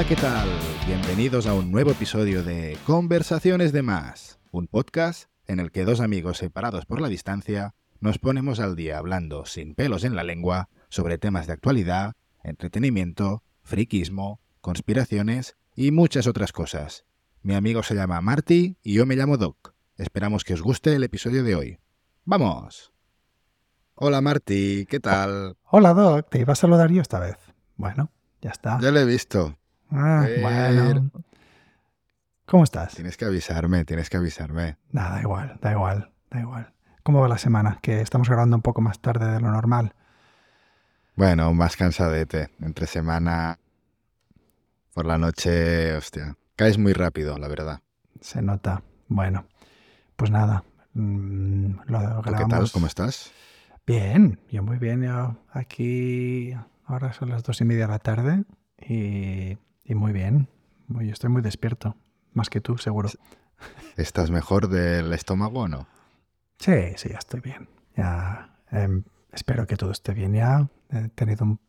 Hola, ¿qué tal? Bienvenidos a un nuevo episodio de Conversaciones de Más, un podcast en el que dos amigos separados por la distancia nos ponemos al día hablando sin pelos en la lengua sobre temas de actualidad, entretenimiento, friquismo, conspiraciones y muchas otras cosas. Mi amigo se llama Marty y yo me llamo Doc. Esperamos que os guste el episodio de hoy. ¡Vamos! Hola Marty, ¿qué tal? Hola Doc, te iba a saludar yo esta vez. Bueno, ya está. Ya lo he visto. Ah, bueno. ¿Cómo estás? Tienes que avisarme, tienes que avisarme. Nada, da igual, da igual, da igual. ¿Cómo va la semana? Que estamos grabando un poco más tarde de lo normal. Bueno, más cansadete. Entre semana, por la noche, hostia. Caes muy rápido, la verdad. Se nota. Bueno, pues nada. mm, lo ¿Tú ¿Qué tal? grabamos. ¿Cómo estás? Bien, yo muy bien. Yo aquí ahora son las dos y media de la tarde y, y muy bien. Yo estoy muy despierto. Más que tú, seguro. ¿Estás mejor del estómago o no? Sí, sí, ya estoy bien. Ya em, espero que todo esté bien ya. He tenido un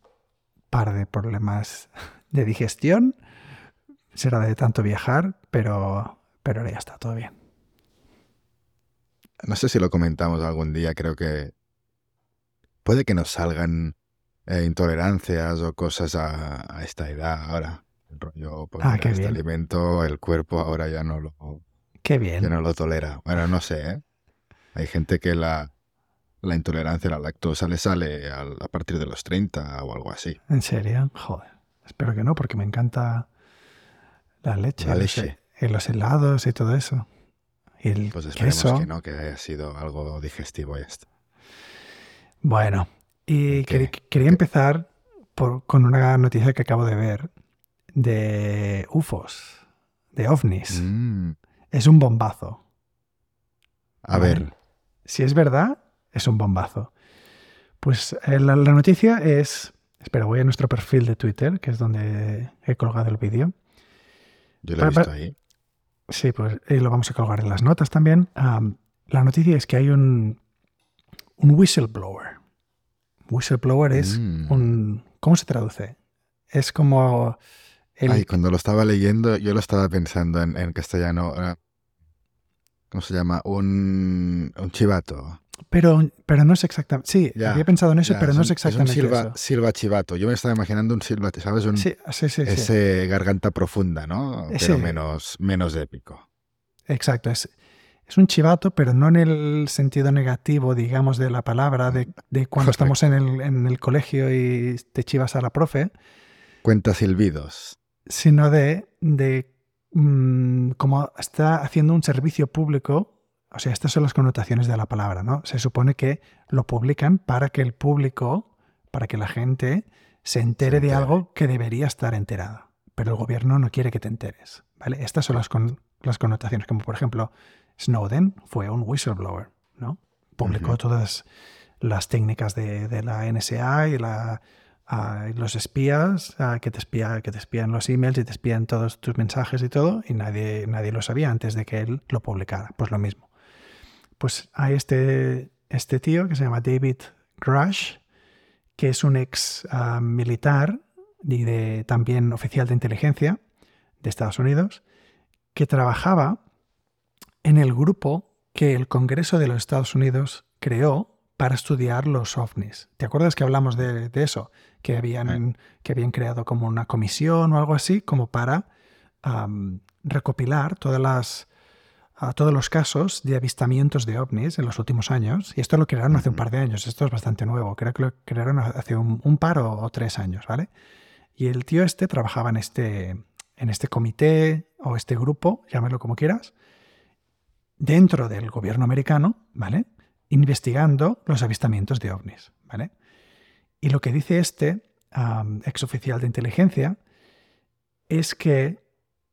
par de problemas de digestión. Será de tanto viajar, pero, pero ahora ya está todo bien. No sé si lo comentamos algún día, creo que puede que nos salgan eh, intolerancias o cosas a, a esta edad ahora. Rollo, pues Ah, qué este bien. alimento, el cuerpo ahora ya no lo, Qué ya bien. no lo tolera. Bueno, no sé, ¿eh? Hay gente que la, la intolerancia a la lactosa le sale al- a partir de los 30 o algo así. ¿En serio? Joder. Espero que no, porque me encanta la leche. La leche. he- Y los helados y todo eso. Y el Pues esperemos queso. que no, que haya sido algo digestivo y ya está. Bueno, y ¿Qué? quer- quería empezar por- con una noticia que acabo de ver de UFOs, de ovnis. Mm, Es un bombazo. a ver, Si es verdad, es un bombazo. Pues eh, la, la noticia es... Espera, voy a nuestro perfil de Twitter, que es donde he colgado el vídeo. yo lo he visto ahí. Sí, pues eh, lo vamos a colgar en las notas también. Am, la noticia es que hay un, un whistleblower. Whistleblower es Mm. un... ¿Cómo se traduce? Es como... el- Ay, cuando lo estaba leyendo, yo lo estaba pensando en, en castellano. eh, ¿Cómo se llama? Un, un chivato. pero, pero no es exactamente... Sí, Ya, había pensado en eso, Ya, pero no un- es exactamente un silba, eso. silba chivato. Yo me estaba imaginando un silba, ¿sabes? Un, Sí, sí, ese garganta profunda, ¿no? Pero menos, menos épico. Exacto, es, es un chivato, pero no en el sentido negativo, digamos, de la palabra, de, de cuando estamos en el, en el colegio y te chivas a la profe, Cuenta silbidos. Sino de, de mm, como está haciendo un servicio público. O sea, estas son las connotaciones de la palabra, ¿no? Se supone que lo publican para que el público, para que la gente se entere de entere. algo que debería estar enterada. Pero el gobierno no quiere que te enteres, ¿vale? Estas son las, con- las connotaciones, como por ejemplo, Snowden fue un whistleblower, ¿no? Publicó todas las técnicas de, de la NSA y la, los espías que, te espía, que te espían los emails y te espían todos tus mensajes y todo, y nadie, nadie lo sabía antes de que él lo publicara. Pues lo mismo. Pues hay este, este tío que se llama David Grush, que es un ex ah, militar y de, también oficial de inteligencia de Estados Unidos, que trabajaba en el grupo que el Congreso de los Estados Unidos creó para estudiar los ovnis. ¿Te acuerdas que hablamos de, de eso? Que habían, que habían creado como una comisión o algo así, como para recopilar todas las, a todos los casos de avistamientos de ovnis en los últimos años. Y esto lo crearon hace un par de años. Esto es bastante nuevo. Creo que lo crearon hace un, un par o, o tres años, ¿vale? Y el tío este trabajaba en este, en este comité o este grupo, llámalo como quieras, dentro del gobierno americano, ¿vale? Investigando los avistamientos de ovnis, ¿vale? Y lo que dice este am, exoficial de inteligencia es que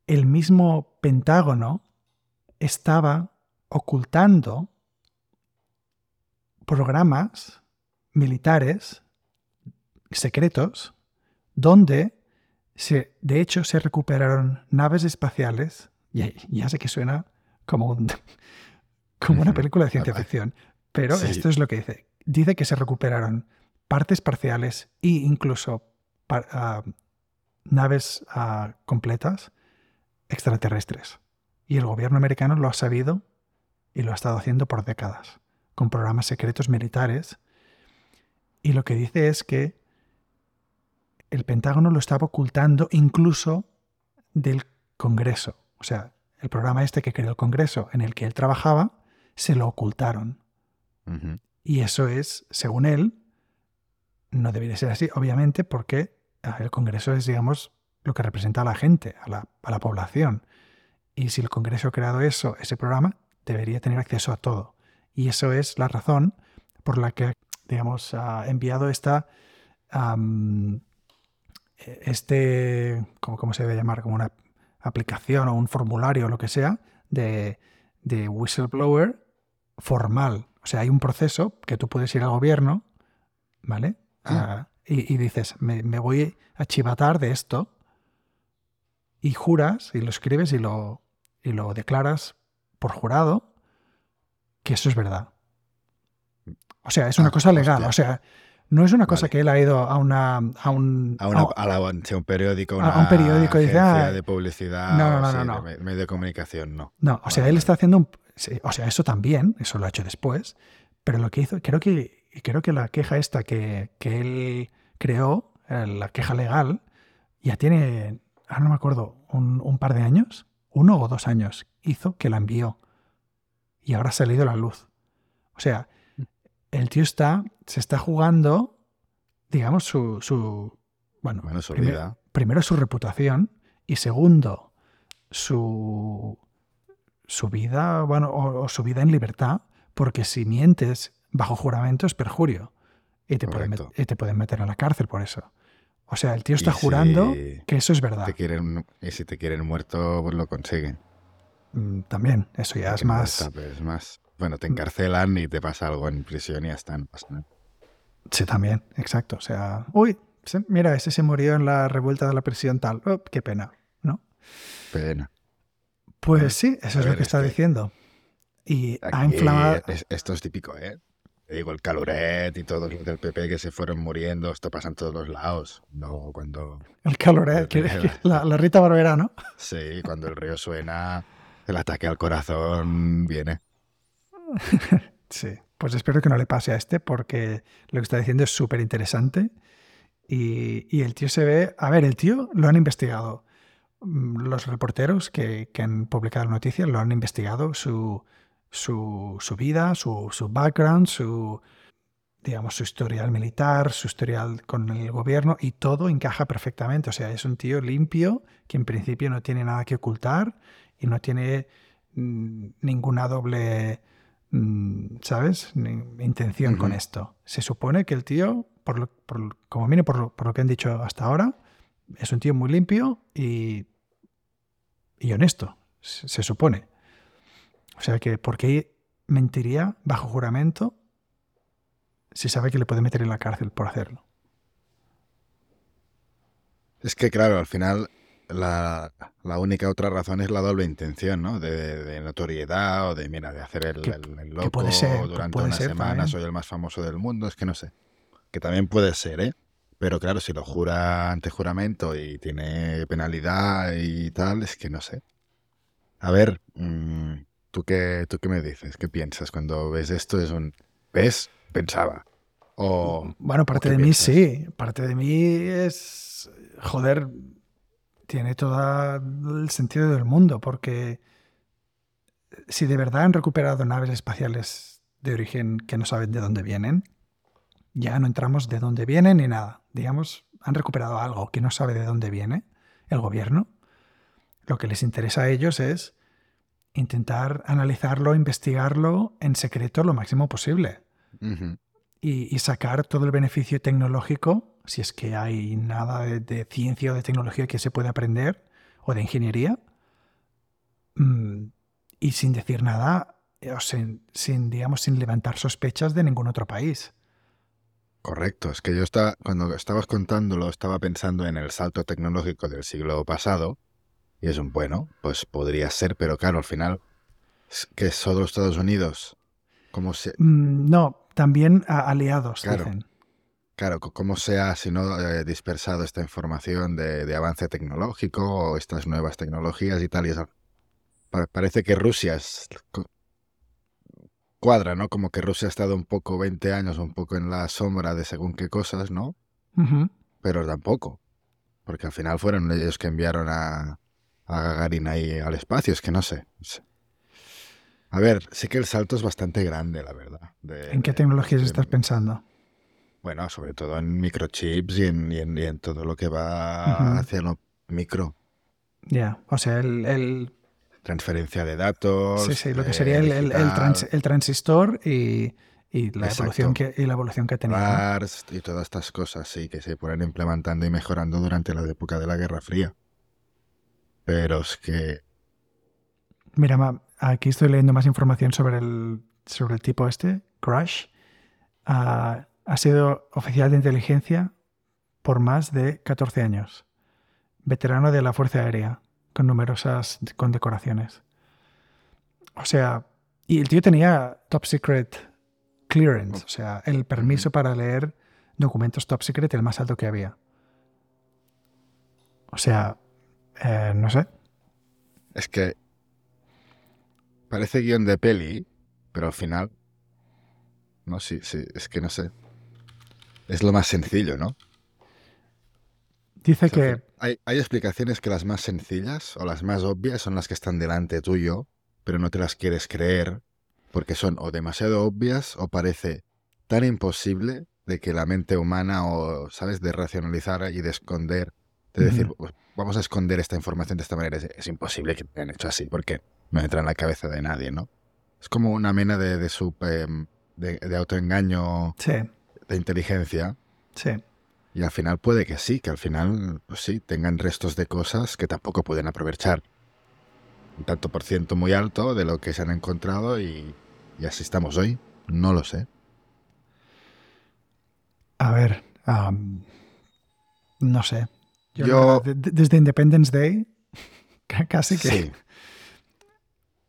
el mismo Pentágono estaba ocultando programas militares secretos donde se, de hecho se recuperaron naves espaciales. Ya, ya sé que suena como, un- como una película de ciencia ficción, pero Sí. esto es lo que dice. Dice que se recuperaron partes parciales e incluso par- ah, naves ah, completas extraterrestres. Y el gobierno americano lo ha sabido y lo ha estado haciendo por décadas, con programas secretos militares. Y lo que dice es que el Pentágono lo estaba ocultando incluso del Congreso. O sea, el programa este que creó el Congreso en el que él trabajaba, se lo ocultaron. Y eso es, según él, no debería ser así, obviamente, porque el Congreso es, digamos, lo que representa a la gente, a la, a la población. Y si el Congreso ha creado eso, ese programa, debería tener acceso a todo. Y eso es la razón por la que, digamos, ha enviado esta, este, ¿cómo, se debe llamar? Como una aplicación o un formulario o lo que sea de, de whistleblower formal. O sea, hay un proceso que tú puedes ir al gobierno, ¿vale? Ah. y, dices, me, voy a chivatar de esto. Y juras y lo escribes y lo, y lo declaras por jurado que eso es verdad. O sea, es una ah, cosa legal. O sea, no es una cosa que él ha ido a una a un a, una, a, un periódico, a un periódico y dice, ah, de publicidad, no, no, no, no, medio de comunicación, no. No, o sea, él está haciendo un, o sea, eso también, eso lo ha hecho después, pero lo que hizo, creo que creo que la queja esta que, que él creó, eh, la queja legal, ya tiene, ahora no me acuerdo, un, un par de años, uno o dos años, hizo que la envió y ahora ha salido a la luz. O sea, el tío está, se está jugando, digamos, su, su bueno, su vida. primero su reputación y segundo su, su vida, bueno, o, su vida en libertad, porque si mientes bajo juramento es perjurio y te, pueden, y te pueden meter a la cárcel por eso. O sea, el tío está jurando que eso es verdad. quieren, y si te quieren muerto, pues lo consiguen. Mm, también, eso ya es más... es más... Bueno, te encarcelan y te pasa algo en prisión y ya está, Sí, también, exacto. O sea, uy, mira, ese se murió en la revuelta de la prisión tal. Oh, qué pena, ¿no? Pena. Pues sí, eso es lo que está diciendo. Y ha inflamado. esto es típico, ¿eh? Te digo, el caloret y todos los del PP que se fueron muriendo, esto pasa en todos los lados. No, cuando. El caloret, la, la Rita Barbera, ¿no? Sí, cuando el río suena, el ataque al corazón viene. sí, pues espero que no le pase a este porque lo que está diciendo es súper interesante y, el tío se ve, a ver, el tío lo han investigado. Mm, los reporteros que, han publicado la noticia lo han investigado, su, su, vida, su, su, background, su, digamos, su historial militar, su historial con el gobierno y todo encaja perfectamente. O sea, es un tío limpio que en principio no tiene nada que ocultar y no tiene mm, ninguna doble Mm, ¿sabes? Intención con esto. Se supone que el tío, por como viene por lo, que han dicho hasta ahora, es un tío muy limpio y, y honesto, se, supone. O sea que, ¿por qué mentiría bajo juramento si sabe que le puede meter en la cárcel por hacerlo? Es que, claro, al final la, única otra razón es la doble intención, ¿no? De, notoriedad o de, mira, de hacer el, loco durante una semana, soy el más famoso del mundo, es que no sé. Que también puede ser, ¿eh? Pero claro, si lo jura ante juramento y tiene penalidad y tal, es que no sé. A ver, mm, ¿tú, qué, ¿tú qué me dices? ¿Qué piensas cuando ves esto? Es un... ¿Ves? Pensaba. O, bueno, parte de mí sí. Parte de mí es... Joder, tiene todo el sentido del mundo, porque si de verdad han recuperado naves espaciales de origen que no saben de dónde vienen, ya no entramos de dónde vienen ni nada. Digamos, han recuperado algo que no sabe de dónde viene el gobierno. Lo que les interesa a ellos es intentar analizarlo, investigarlo en secreto lo máximo posible. y, y, sacar todo el beneficio tecnológico si es que hay nada de, ciencia o de tecnología que se puede aprender, o de ingeniería, mm, y sin decir nada, eh, o sin, digamos, sin levantar sospechas de ningún otro país. Correcto, es que yo estaba, cuando estabas contándolo, estaba pensando en el salto tecnológico del siglo pasado, y es un bueno, pues podría ser, pero claro, al final, que solo Estados Unidos. ¿Cómo se.? Mm, no, también aliados, dicen. claro, cómo se ha si no, eh, dispersado esta información de, de, avance tecnológico o estas nuevas tecnologías y tal. Y eso. Parece que Rusia es, cuadra, ¿no? Como que Rusia ha estado un poco 20 años, un poco en la sombra de según qué cosas, ¿no? Pero tampoco. Porque al final fueron ellos que enviaron a, a Gagarin ahí al espacio, es que no sé. A ver, sí que el salto es bastante grande, la verdad. ¿En qué tecnologías estás pensando? Bueno, sobre todo en microchips y en, y en, todo lo que va hacia lo micro. Ya, o sea, el, Transferencia de datos. Sí, sí, lo que sería el, el, transistor y, y la evolución que y la evolución que ha tenido. y todas estas cosas, sí, que se fueron implementando y mejorando durante la época de la Guerra Fría. Pero es que. Mira, aquí estoy leyendo más información sobre el, sobre el tipo este, Crash. Ah, ha sido oficial de inteligencia por más de 14 años. Veterano de la Fuerza Aérea, con numerosas condecoraciones. O sea, y el tío tenía top secret clearance, o sea, el permiso para leer documentos top secret, el más alto que había. O sea, eh, no sé. Es que parece guion de peli, pero al final... No, sí, sí, es que no sé. Es lo más sencillo, ¿no? Dice que... Hay, hay, explicaciones que las más sencillas o las más obvias son las que están delante tuyo, pero no te las quieres creer porque son o demasiado obvias o parece tan imposible de que la mente humana o, ¿sabes?, de racionalizar y de esconder, de decir, pues, vamos a esconder esta información de esta manera. Es, imposible que me hayan hecho así, porque no entra en la cabeza de nadie, ¿no? Es como una mena de, de, em, de, autoengaño de inteligencia. Sí. Y al final puede que sí, que al final, pues sí, tengan restos de cosas que tampoco pueden aprovechar un tanto por ciento muy alto de lo que se han encontrado y, así estamos hoy. No lo sé. A ver, no sé. Yo, desde Independence Day, casi que... Sí.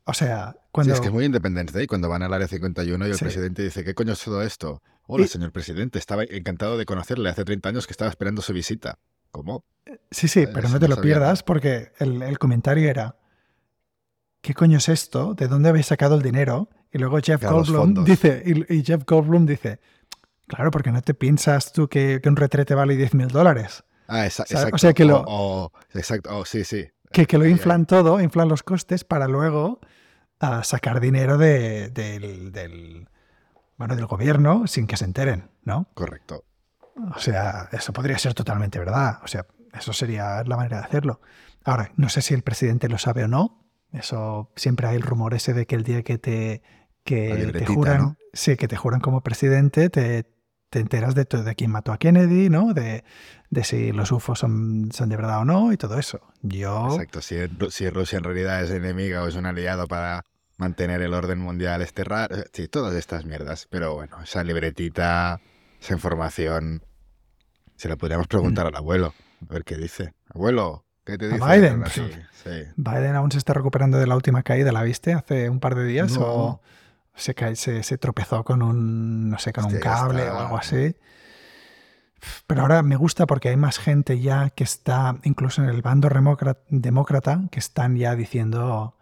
O sea, cuando... Sí, es que es muy Independence Day, cuando van al área 51 y el presidente dice, ¿qué coño es todo esto? Hola, señor presidente, estaba encantado de conocerle hace 30 años que estaba esperando su visita. ¿Cómo? Sí, sí, pero no te lo pierdas porque el comentario era, ¿qué coño es esto? ¿De dónde habéis sacado el dinero? Y luego Jeff Goldblum dice, y, Jeff Goldblum dice, claro, porque no te piensas tú que, un retrete vale 10 mil dólares. Ah, exacto. O sea, que lo... exacto, oh, sí, sí. Que, que lo inflan todo, inflan los costes para luego ah, sacar dinero del, del, bueno, del gobierno sin que se enteren, ¿no? Correcto. O sea, eso podría ser totalmente verdad. O sea, eso sería la manera de hacerlo. Ahora, no sé si el presidente lo sabe o no, eso siempre hay el rumor ese de que el día que te, que te juran, sí, que te juran como presidente, te, te enteras de, de quién mató a Kennedy, ¿no? De, de si los UFOs son, son, de verdad o no y todo eso. Yo... Exacto, si, si, Rusia en realidad es enemiga o es un aliado para mantener el orden mundial este raro, sí, todas estas mierdas. Pero bueno, esa libretita, esa información, se la podríamos preguntar mm. al abuelo, a ver qué dice. Abuelo, Biden. Biden aún se está recuperando de la última caída, ¿la viste hace un par de días? ¿O se, se, tropezó con un, no sé, con un cable o algo así? Pero ahora me gusta porque hay más gente ya que está, incluso en el bando demócrata, que están ya diciendo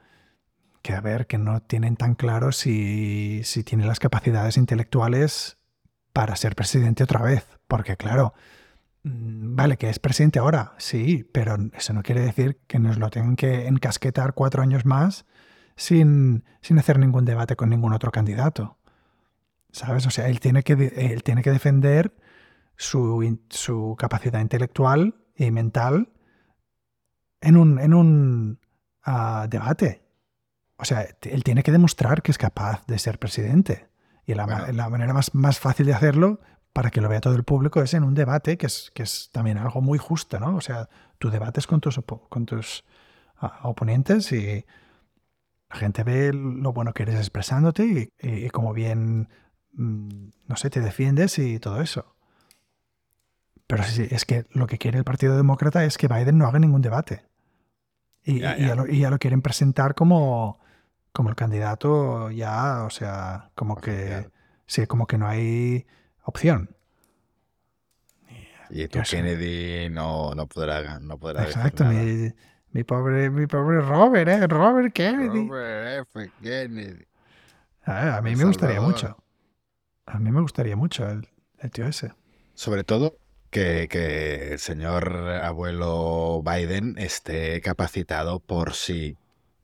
que a ver, que no tienen tan claro si, si tiene las capacidades intelectuales para ser presidente otra vez. Porque claro, Mm, vale, que es presidente ahora, sí, pero eso no quiere decir que nos lo tengan que encasquetar cuatro años más sin, sin hacer ningún debate con ningún otro candidato. ¿Sabes? O sea, él tiene que, él tiene que defender su, su capacidad intelectual y mental en un, en un ah, debate. O sea, él tiene que demostrar que es capaz de ser presidente. Y la, la manera más, más, fácil de hacerlo para que lo vea todo el público es en un debate que es, que es también algo muy justo, ¿no? O sea, tú debates con tus, con tus ah, oponentes y la gente ve lo bueno que eres expresándote y, y, cómo bien, mm, no sé, te defiendes y todo eso. Pero sí, es que lo que quiere el Partido Demócrata es que Biden no haga ningún debate. Y ya, lo, quieren presentar como, como el candidato ya, o sea, como que, sí, como que no hay opción. Y tu Kennedy no, no podrá, no podrá Exacto, mi, mi, pobre, mi pobre Robert, ¿eh? Robert Kennedy. Robert F. Kennedy. A, mí me gustaría mucho. A mí me gustaría mucho el, el tío ese. Sobre todo que, que, el señor abuelo Biden esté capacitado por si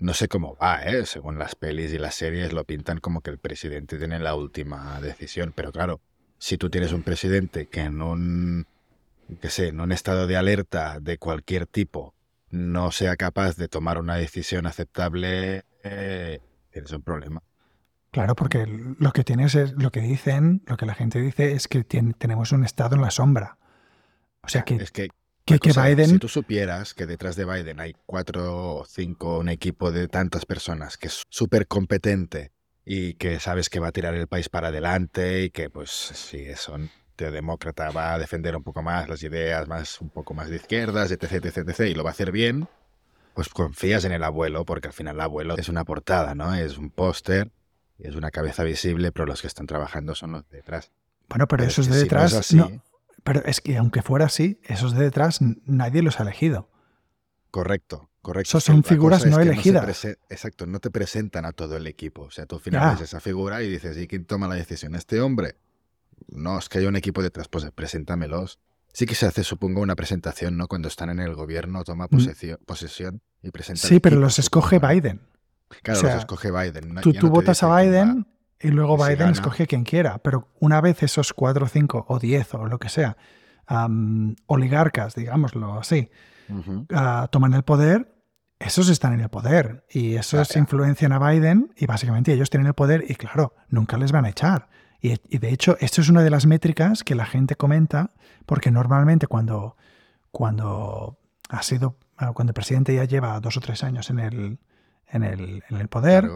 no sé cómo va, ¿eh? según las pelis y las series lo pintan como que el presidente tiene la última decisión, pero claro, si tú tienes un presidente que en un, que sé, en un estado de alerta de cualquier tipo no sea capaz de tomar una decisión aceptable, eh, tienes un problema. Claro, porque lo que tienes es, lo que dicen, lo que la gente dice es que tenemos un estado en la sombra. O sea que, es que que, Biden... Si tú supieras que detrás de Biden hay cuatro o cinco, un equipo de tantas personas que es súper competente y que sabes que va a tirar el país para adelante y que pues si son de demócrata va a defender un poco más las ideas más un poco más de izquierdas, etc, etc, etc, y lo va a hacer bien, pues confías en el abuelo porque al final el abuelo es una portada, ¿no? Es un póster, es una cabeza visible, pero los que están trabajando son los de detrás. Bueno, pero, esos de detrás pero es que aunque fuera así, esos de detrás nadie los ha elegido. Correcto, correcto. Esos son figuras no elegidas. exacto, no te presentan a todo el equipo. O sea, tú al final ves esa figura y dices, ¿y quién toma la decisión? ¿Este hombre? No, es que hay un equipo detrás, pues preséntamelos. Sí que se hace, supongo, una presentación, ¿no? Cuando están en el gobierno, toma mm. posesión, y presenta. Sí, pero los escoge Biden. Claro, los escoge Biden. Tú, tú votas a Biden y luego Biden escoge quien quiera. Pero una vez esos cuatro, cinco o diez o lo que sea, oligarcas, digámoslo así, ah, toman el poder, esos están en el poder y esos influencian a Biden y básicamente ellos tienen el poder y claro, nunca les van a echar. Y, de hecho, esto es una de las métricas que la gente comenta porque normalmente cuando, cuando ha sido, ah, cuando el presidente ya lleva dos o tres años en el, en el, en el poder,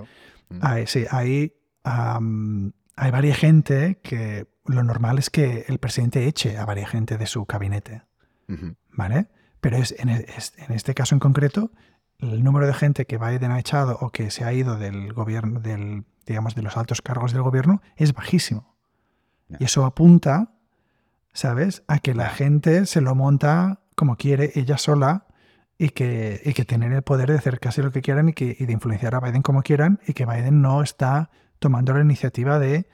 ahí, sí, ahí hay varias gente que lo normal es que el presidente eche a varias gente de su gabinete. ¿Vale? Pero es, en, este caso en concreto, el número de gente que Biden ha echado o que se ha ido del gobierno, del, digamos, de los altos cargos del gobierno, es bajísimo. Y eso apunta, ¿sabes?, a que la gente se lo monta como quiere ella sola y que, y que tienen el poder de hacer casi lo que quieran y, que, y de influenciar a Biden como quieran y que Biden no está tomando la iniciativa de,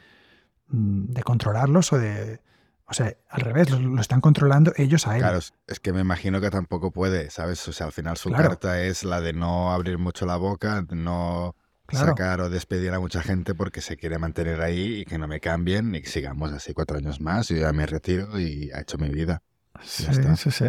mm, de controlarlos o de... O sea, al revés, lo, están controlando ellos a él. Claro, es que me imagino que tampoco puede, ¿sabes? O sea, al final su carta es la de no abrir mucho la boca, no sacar o despedir a mucha gente porque se quiere mantener ahí y que no me cambien y que sigamos así cuatro años más y ya me retiro y ha hecho mi vida. Sí, sí, sí.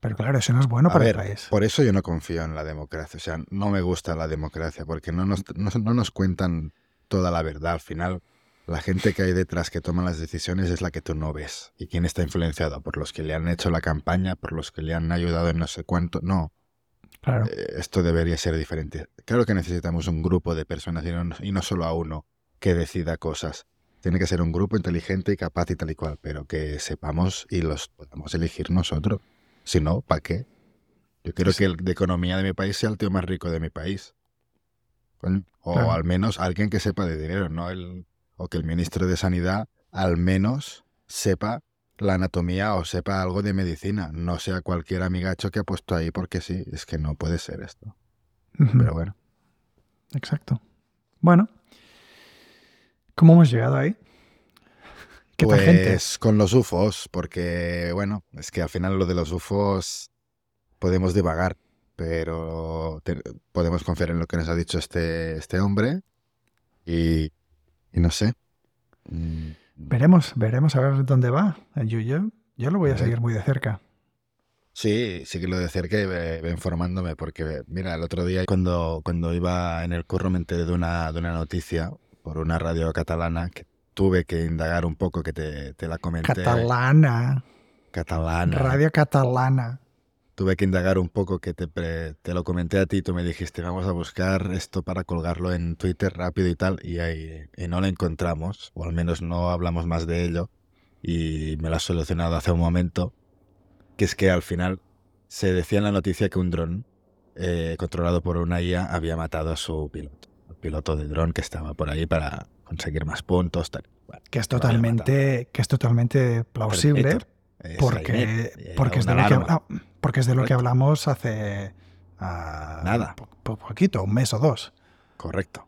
Pero claro, eso no es bueno para el país. Por eso yo no confío en la democracia. O sea, no me gusta la democracia porque no nos, no nos cuentan toda la verdad. Al final, la gente que hay detrás que toma las decisiones es la que tú no ves. ¿Y quién está influenciado? ¿Por los que le han hecho la campaña? ¿Por los que le han ayudado en no sé cuánto? No. Claro. Eh, esto debería ser diferente. Claro que necesitamos un grupo de personas y no, solo a uno que decida cosas. Tiene que ser un grupo inteligente y capaz y tal y cual, pero que sepamos y los podamos elegir nosotros. Si no, ¿para qué? Yo quiero que el de economía de mi país sea el tío más rico de mi país. O al menos alguien que sepa de dinero, ¿no? El, o que el ministro de Sanidad al menos sepa la anatomía o sepa algo de medicina, no sea cualquier amigacho que ha puesto ahí porque sí, es que no puede ser esto. Pero bueno. Exacto. Bueno, ¿cómo hemos llegado ahí? ¿Qué pues con los UFOs, porque bueno, es que al final lo de los UFOs podemos divagar pero podemos confiar en lo que nos ha dicho este, este hombre y, no sé. Mm. Veremos, veremos a ver dónde va. Yo, yo, yo lo voy a seguir muy de cerca. Sí, sí que lo de cerca y ve, informándome, porque mira, el otro día cuando, cuando iba en el curro me enteré de una, de una noticia por una radio catalana que tuve que indagar un poco, que te, te la comenté. Catalana. Catalana. Radio catalana tuve que indagar un poco, que te, te, lo comenté a ti, tú me dijiste, vamos a buscar esto para colgarlo en Twitter rápido y tal, y, ahí, y no lo encontramos, o al menos no hablamos más de ello, y me lo has solucionado hace un momento, que es que al final se decía en la noticia que un dron eh, controlado por una IA había matado a su piloto, el piloto de dron que estaba por ahí para conseguir más puntos. Tal. que, es totalmente, que es totalmente plausible. porque, porque, es de lo que porque es de lo que hablamos hace... Uh, Nada. Po poquito, un mes o dos. Correcto.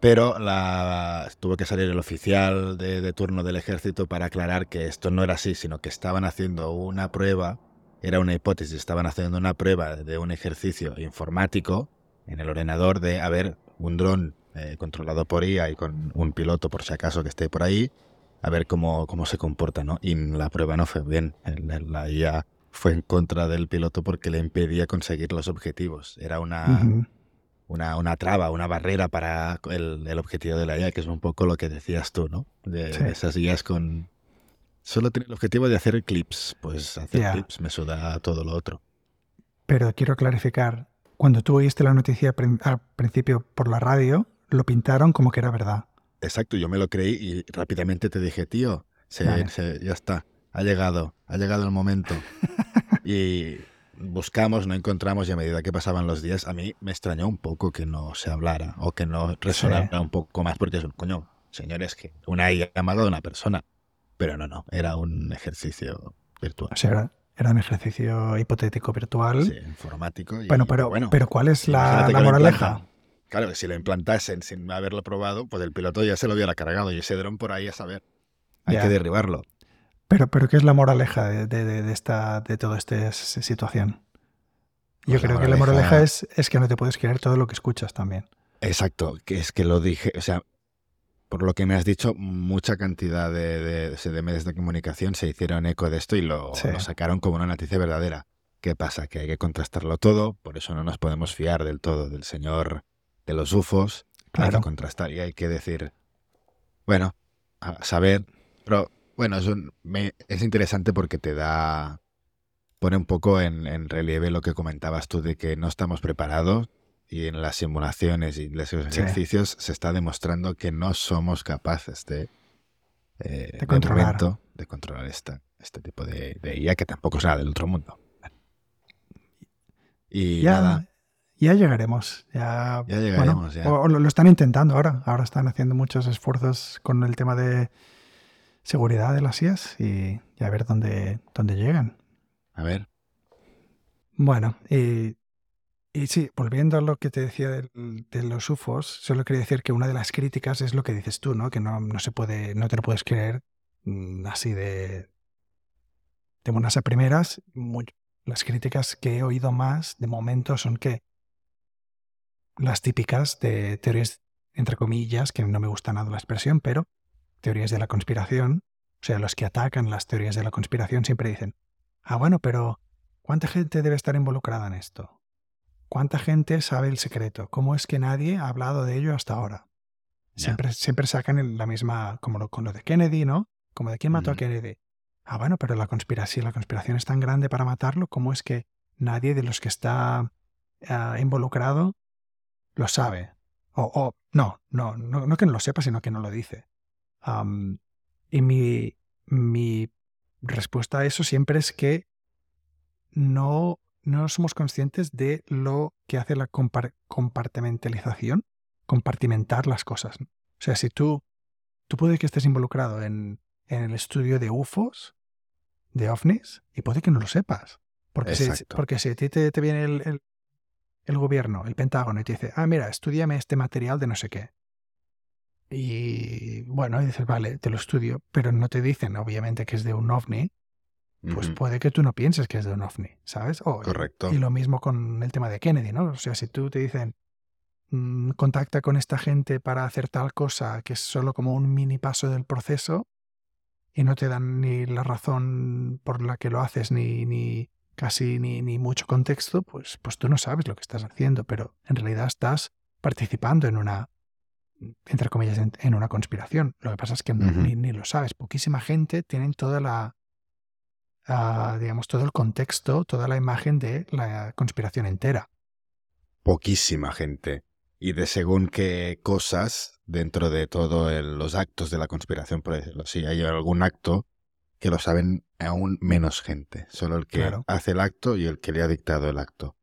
Pero la, tuvo que salir el oficial de, de, turno del ejército para aclarar que esto no era así, sino que estaban haciendo una prueba, era una hipótesis, estaban haciendo una prueba de un ejercicio informático en el ordenador de, a ver, un dron eh, controlado por IA y con un piloto por si acaso que esté por ahí, a ver cómo, cómo se comporta, ¿no? Y la prueba no fue bien. La IA fue en contra del piloto porque le impedía conseguir los objetivos. Era una, una, una, traba, una barrera para el, el, objetivo de la IA, que es un poco lo que decías tú, ¿no? De, Sí. esas IAs con... Solo tiene el objetivo de hacer clips, pues hacer clips me suda todo lo otro. Pero quiero clarificar, cuando tú oíste la noticia al principio por la radio, lo pintaron como que era verdad. Exacto, yo me lo creí y rápidamente te dije, tío, se- Vale. se- ya está, ha llegado, ha llegado el momento. y buscamos, no encontramos y a medida que pasaban los días, a mí me extrañó un poco que no se hablara o que no resonara Sí. un poco más, porque es un coño, señores, que una IA llamada de una persona. Pero no, no, era un ejercicio virtual. O sea, era, era un ejercicio hipotético virtual. Sí, informático. Y, bueno, pero, bueno, pero ¿cuál es la, la moraleja? Claro, que si lo implantasen sin haberlo probado, pues el piloto ya se lo hubiera cargado y ese dron por ahí a saber. Hay Ya. que derribarlo. Pero, pero ¿qué es la moraleja de, de, de- de esta, de toda esta situación? Yo Pues la creo que la moraleja- es, es que no te puedes creer todo lo que escuchas también. Exacto, que es que lo dije, o sea, por lo que me has dicho, mucha cantidad de, de- de medios de comunicación se hicieron eco de esto y lo, Sí. lo sacaron como una noticia verdadera. ¿Qué pasa? Que hay que contrastarlo todo, por eso no nos podemos fiar del todo del señor de los UFOs. Hay Claro. que contrastar y hay que decir, bueno, a saber, pero bueno, es, un- me- es interesante porque te da, pone un poco en, en relieve lo que comentabas tú de que no estamos preparados y en las simulaciones y los ejercicios se está demostrando que no somos capaces de, eh, De controlar. momento, de controlar esta, este tipo de, de IA que tampoco es nada del otro mundo. Y ya, nada, ya llegaremos. Ya, Ya llegaremos, ya. O, o lo, lo están intentando ahora. Ahora están haciendo muchos esfuerzos con el tema de seguridad de las IAS y, y a ver dónde, dónde llegan. a ver, Bueno, y, y sí, volviendo a lo que te decía de, los UFOs, solo quería decir que una de las críticas es lo que dices tú, ¿no? Que no, no se puede, no te lo puedes creer mm, así de, de buenas a primeras. Muy- las críticas que he oído más de momento son que las típicas de teorías, entre comillas, que no me gusta nada la expresión, pero teorías de la conspiración, o sea, los que atacan las teorías de la conspiración siempre dicen, ah, bueno, pero ¿Cuánta gente debe estar involucrada en esto? ¿Cuánta gente sabe el secreto? ¿Cómo es que nadie ha hablado de ello hasta ahora? Siempre, siempre sacan la misma, como lo, con lo de Kennedy, ¿no? Como de quién mató a. Kennedy. Ah, bueno, pero la conspiración, la conspiración es tan grande para matarlo, ¿cómo es que nadie de los que está ah, involucrado lo sabe? O, o no, no, no, no que no lo sepa, sino que no lo dice. Y mi, mi respuesta a eso siempre es que no, no somos conscientes de lo que hace la compar- compartimentalización, compartimentar las cosas. O sea, si tú, tú puede que estés involucrado en, en el estudio de UFOs, de ovnis, y puede que no lo sepas. Porque, si, porque si a ti te, te viene el, el- el gobierno, el Pentágono, y te dice, ah, mira, estudiame este material de no sé qué. Y bueno, y dices, vale, te lo estudio, pero no te dicen, obviamente, que es de un ovni, pues puede que tú no pienses que es de un ovni, ¿sabes? O- correcto. Y lo mismo con el tema de Kennedy, ¿no? O sea, si tú te dicen, mm, contacta con esta gente para hacer tal cosa, que es solo como un mini paso del proceso, y no te dan ni la razón por la que lo haces, ni, ni casi ni, ni mucho contexto, pues, pues tú no sabes lo que estás haciendo, pero en realidad estás participando en una, entre comillas, en, en una conspiración. Lo que pasa es que ni, ni lo sabes. Poquísima gente tienen toda la, digamos, todo el contexto, toda la imagen de la conspiración entera. poquísima gente. Y de según qué cosas dentro de todos los actos de la conspiración, por decirlo así, hay algún acto que lo saben aún menos gente. Solo el que Claro. hace el acto y el que le ha dictado el acto.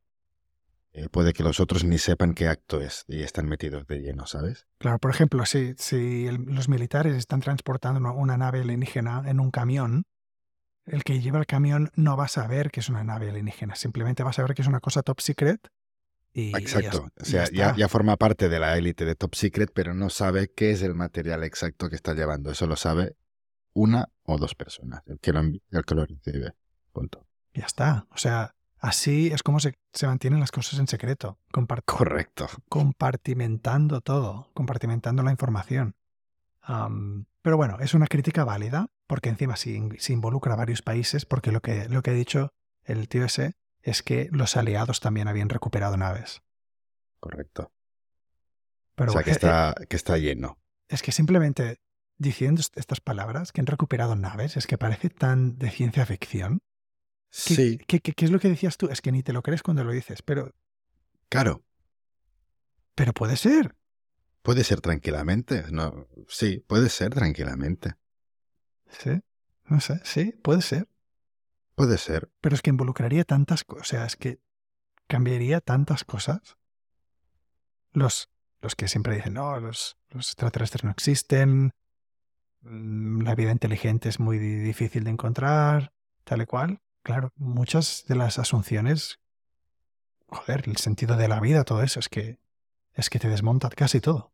Eh, puede que los otros ni sepan qué acto es y están metidos de lleno, ¿sabes? Claro, por ejemplo, si, si el- los militares están transportando una, nave alienígena en un camión, el que lleva el camión no va a saber que es una nave alienígena, simplemente va a saber que es una cosa top secret. Y, Exacto. y o sea, ya, ya, ya forma parte de la élite de Top Secret, pero no sabe qué es el material exacto que está llevando. Eso lo sabe una o dos personas, el que lo envía y el que lo recibe. Punto. ya está. O sea, así es como se, se mantienen las cosas en secreto, compart- Correcto. compartimentando todo, compartimentando la información. Pero bueno, es una crítica válida, porque encima se, in- se involucra a varios países, porque lo que, lo que ha dicho el tío ese es que los aliados también habían recuperado naves. Correcto. Pero o sea, que eh, está, que está lleno. Es que simplemente diciendo est- estas palabras, que han recuperado naves, es que parece tan de ciencia ficción. ¿Qué, Sí, qué- qué- qué es lo que decías tú? Es que ni te lo crees cuando lo dices, pero, claro. pero puede ser. Puede ser tranquilamente. No, sí, puede ser tranquilamente. Sí, no sé, sí, puede ser. Puede ser. Pero es que involucraría tantas cosas, o sea, es que cambiaría tantas cosas. Los, los que siempre dicen, no, los, los extraterrestres no existen, mm, la vida inteligente es muy di- difícil de encontrar, tal y cual. Claro, muchas de las asunciones, joder, el sentido de la vida, todo eso, es que, es que te desmonta casi todo.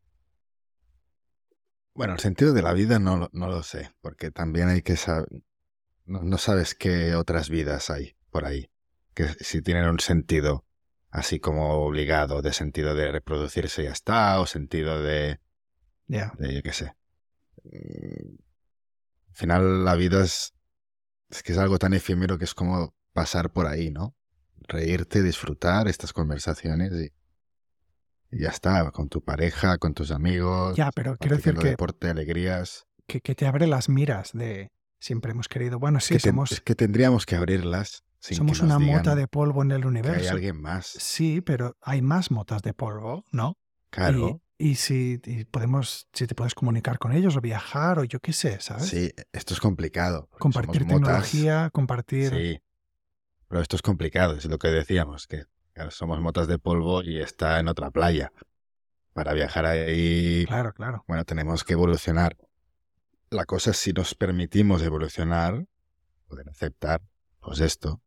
Bueno, el sentido de la vida no, lo- no lo sé, porque también hay que saber... No, no sabes qué otras vidas hay por ahí, que si tienen un sentido así como obligado, de sentido de reproducirse y ya está, o sentido de, Ya, de yo qué sé. Mm, Al final la vida es, es que es algo tan efímero que es como pasar por ahí, ¿no? Reírte, disfrutar estas conversaciones y, y ya está, con tu pareja, con tus amigos, ya, pero quiero decir que, deporte, alegrías. que, que te abre las miras de siempre hemos querido, bueno, sí, que somos, es que tendríamos que abrirlas sin somos que nos una digan mota de polvo en el que universo. hay alguien más. Sí, pero hay más motas de polvo, ¿no? Claro, Y, si y podemos, si te puedes comunicar con ellos o viajar o yo qué sé, ¿sabes? sí, esto es complicado. compartir motas, tecnología, compartir. Sí, pero esto es complicado, es lo que decíamos, que somos motas de polvo y está en otra playa. Para viajar ahí, Claro, claro. bueno, tenemos que evolucionar. La cosa es si nos permitimos evolucionar, poder aceptar, pues esto,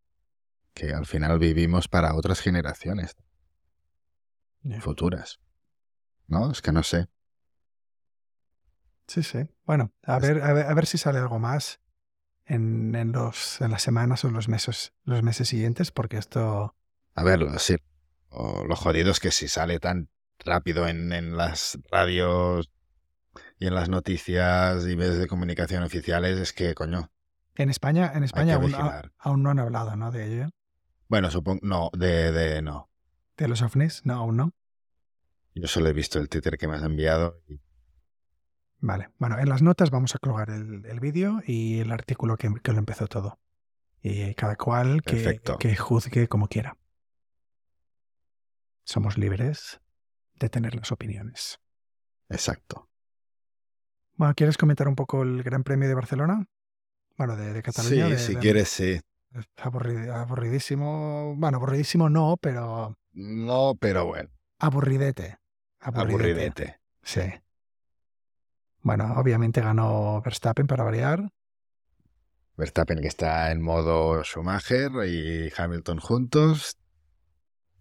que al final vivimos para otras generaciones futuras. ¿No? Es que no sé. Sí, sí. Bueno, a Es- ver, a ver, a ver si sale algo más en, en los, en las semanas o los meses, los meses siguientes, porque esto. A ver, sí, o lo jodido es que si sale tan rápido en, en las radios y en las noticias y medios de comunicación oficiales, es que, coño, En España, en España aún, a- aún no han hablado, ¿no? De ello. Bueno, supongo, no, de, de, no. De los ovnis, no, aún no. Yo solo he visto el Twitter que me has enviado y Vale. Bueno, en las notas vamos a colgar el, el vídeo y el artículo que, que lo empezó todo. Y cada cual que, juzgue como quiera. Somos libres de tener las opiniones. exacto. Bueno, ¿quieres comentar un poco el Gran Premio de Barcelona? Bueno, de, de Cataluña. Sí, de- si de- quieres, sí. aburri- aburridísimo. Bueno, aburridísimo no, pero No, pero bueno, aburridete. Aburridete. Sí. Bueno, obviamente ganó Verstappen para variar. Verstappen que está en modo Schumacher y Hamilton juntos,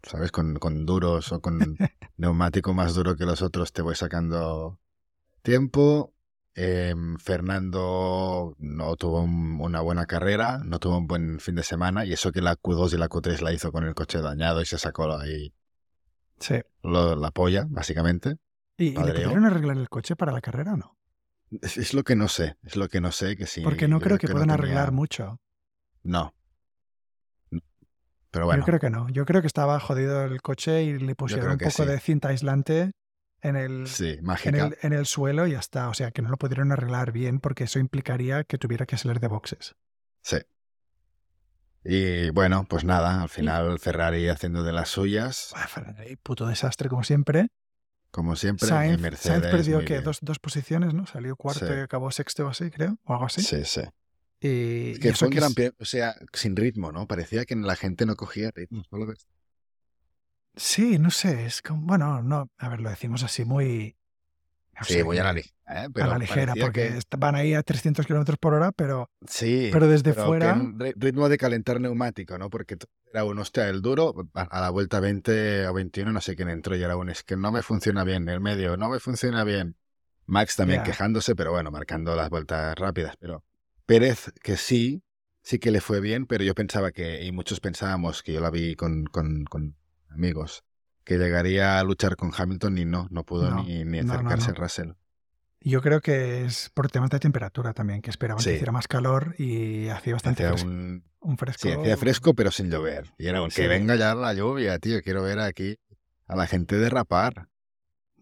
¿sabes? Con, con duros o con neumático más duro que los otros te voy sacando tiempo. Em, Fernando no tuvo un- una buena carrera, no tuvo un buen fin de semana y eso que la Q2 y la Q3 la hizo con el coche dañado y se sacó ahí Sí. lo- la polla, básicamente. ¿Y, y le pudieron arreglar el coche para la carrera o no? Es, es lo que no sé, es lo que no sé que sí. Porque no creo que, puedan tenía- arreglar mucho. No. Pero bueno, Yo creo que no. Yo creo que estaba jodido el coche y le pusieron un poco sí. de cinta aislante en el, sí, en, el, en el suelo y ya está. O sea, que no lo pudieron arreglar bien porque eso implicaría que tuviera que salir de boxes. Sí. Y bueno, pues nada, al final Ferrari haciendo de las suyas, Ah, Ferrari, puto desastre como siempre. como siempre, y Sainz, Mercedes. Sainz perdió que dos, dos posiciones, ¿no? Salió cuarto Sí. y acabó sexto o así, creo, o algo así. Sí, sí. Y, Es y que eso fue un que gran es- o sea, sin ritmo, ¿no? Parecía que la gente no cogía ritmo. Sí, no sé, es como, bueno, no, a ver, lo decimos así muy... O Sí, sea voy a la, que- li- ¿eh? a la ligera, porque que- van ahí a 300 kilómetros por hora, pero, Sí, pero desde pero fuera. en ri- ritmo de calentar neumático, ¿no? Porque era un, hostia, el duro, a, la vuelta 20 o 21, no sé quién entró y era un, es que no me funciona bien, el medio, no me funciona bien. Max también quejándose, pero bueno, marcando las vueltas rápidas. Pero Pérez, que sí, sí que le fue bien, pero yo pensaba que, y muchos pensábamos, que yo la vi con, con, con amigos, que llegaría a luchar con Hamilton y no, no pudo No, ni, ni no, acercarse no. a Russell. Yo creo que es por temas de temperatura también, que esperaban Sí. que hiciera más calor y hacía bastante Hacía fresco. un, Un fresco. Sí, hacía fresco, pero sin llover. Y era un, Sí. que venga ya la lluvia, tío. Quiero ver aquí a la gente derrapar.